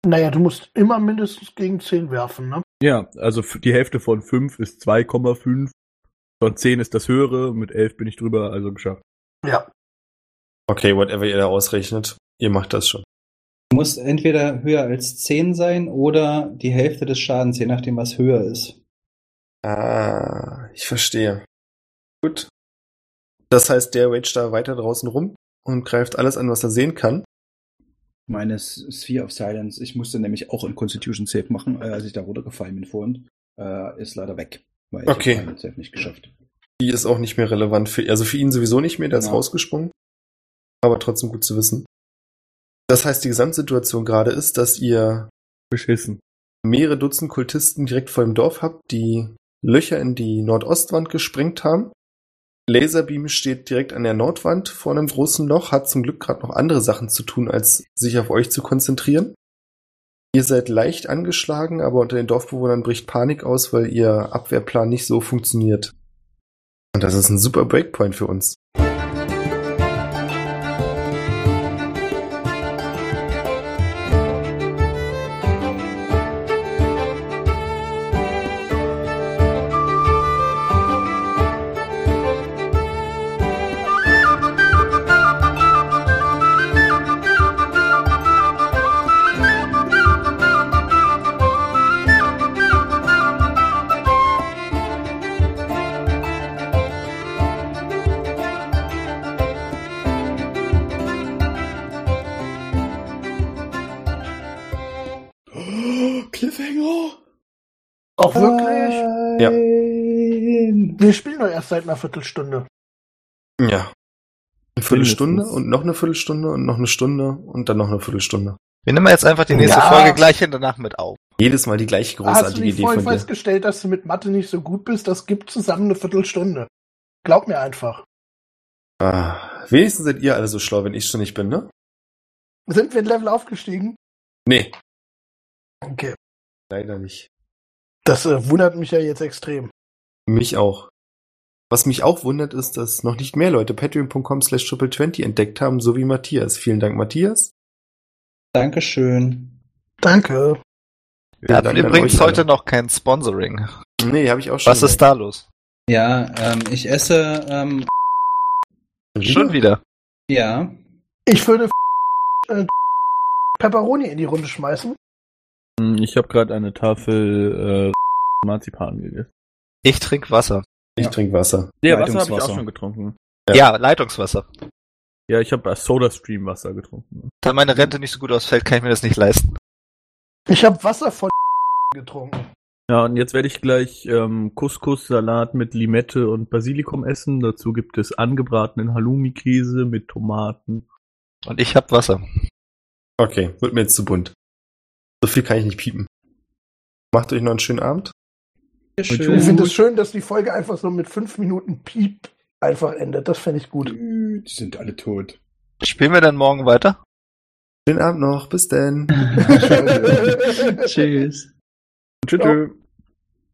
Naja, du musst immer mindestens gegen 10 werfen, ne? Ja, also die Hälfte von 5 ist 2,5. Von 10 ist das höhere, mit 11 bin ich drüber, also geschafft. Ja. Okay, whatever ihr da ausrechnet, ihr macht das schon. Muss entweder höher als 10 sein oder die Hälfte des Schadens, je nachdem, was höher ist. Ah, ich verstehe. Gut. Das heißt, der rage da weiter draußen rum und greift alles an, was er sehen kann. Meine Sphere of Silence, ich musste nämlich auch ein Constitution Save machen, äh, als ich da runtergefallen bin vorhin, äh, ist leider weg. Weil ich Okay. hab meinen Save nicht geschafft. Die ist auch nicht mehr relevant für, also für ihn sowieso nicht mehr, der ist Ja. rausgesprungen. Aber trotzdem gut zu wissen. Das heißt, die Gesamtsituation gerade ist, dass ihr Beschissen. mehrere Dutzend Kultisten direkt vor dem Dorf habt, die Löcher in die Nordostwand gesprengt haben. Laserbeam steht direkt an der Nordwand vor einem großen Loch, hat zum Glück gerade noch andere Sachen zu tun, als sich auf euch zu konzentrieren. Ihr seid leicht angeschlagen, aber unter den Dorfbewohnern bricht Panik aus, weil ihr Abwehrplan nicht so funktioniert. Und das ist ein super Breakpoint für uns. Erst seit einer Viertelstunde. Ja. Eine Viertelstunde und noch eine Viertelstunde und noch eine Stunde und dann noch eine Viertelstunde. Wir nehmen jetzt einfach die nächste Ja. Folge gleich danach mit auf. Jedes Mal die gleiche Hast du großartige nicht Idee vorhin von dir. festgestellt, dass du mit Mathe nicht so gut bist? Das gibt zusammen eine Viertelstunde. Glaub mir einfach. Ah, wenigstens seid ihr alle so schlau, wenn ich schon nicht bin, ne? Sind wir ein Level aufgestiegen? Nee, Okay. leider nicht. Das äh, wundert mich ja jetzt extrem. Mich auch. Was mich auch wundert, ist, dass noch nicht mehr Leute patreon.com slash triple20 entdeckt haben, so wie Matthias. Vielen Dank, Matthias. Dankeschön. Danke. Wir hatten übrigens heute alle. noch kein Sponsoring. Nee, habe ich auch schon. Was ist da los? Ja, ähm, ich esse ähm? Schon wieder. Ja. Ich würde äh, Pepperoni in die Runde schmeißen. Hm, Ich habe gerade eine Tafel äh, Marzipan gegessen. Ich trinke Wasser. Ich Ja. trinke Wasser. Ja, Wasser habe ich Leitungswasser. auch schon getrunken. Ja. Ja, Leitungswasser. Ja, ich habe Soda-Stream Wasser getrunken. Da meine Rente nicht so gut ausfällt, kann ich mir das nicht leisten. Ich habe Wasser von *laughs* getrunken. Ja, und jetzt werde ich gleich ähm, Couscous-Salat mit Limette und Basilikum essen. Dazu gibt es angebratenen Halloumi-Käse mit Tomaten. Und ich hab Wasser. Okay, wird mir jetzt zu bunt. So viel kann ich nicht piepen. Macht euch noch einen schönen Abend. Ich Schön. finde es schön, dass die Folge einfach so mit fünf Minuten Piep einfach endet. Das fände ich gut. Die sind alle tot. Spielen wir dann morgen weiter? Schönen Abend noch. Bis. *laughs* *laughs* Tschüss. Tschüss. tschüss.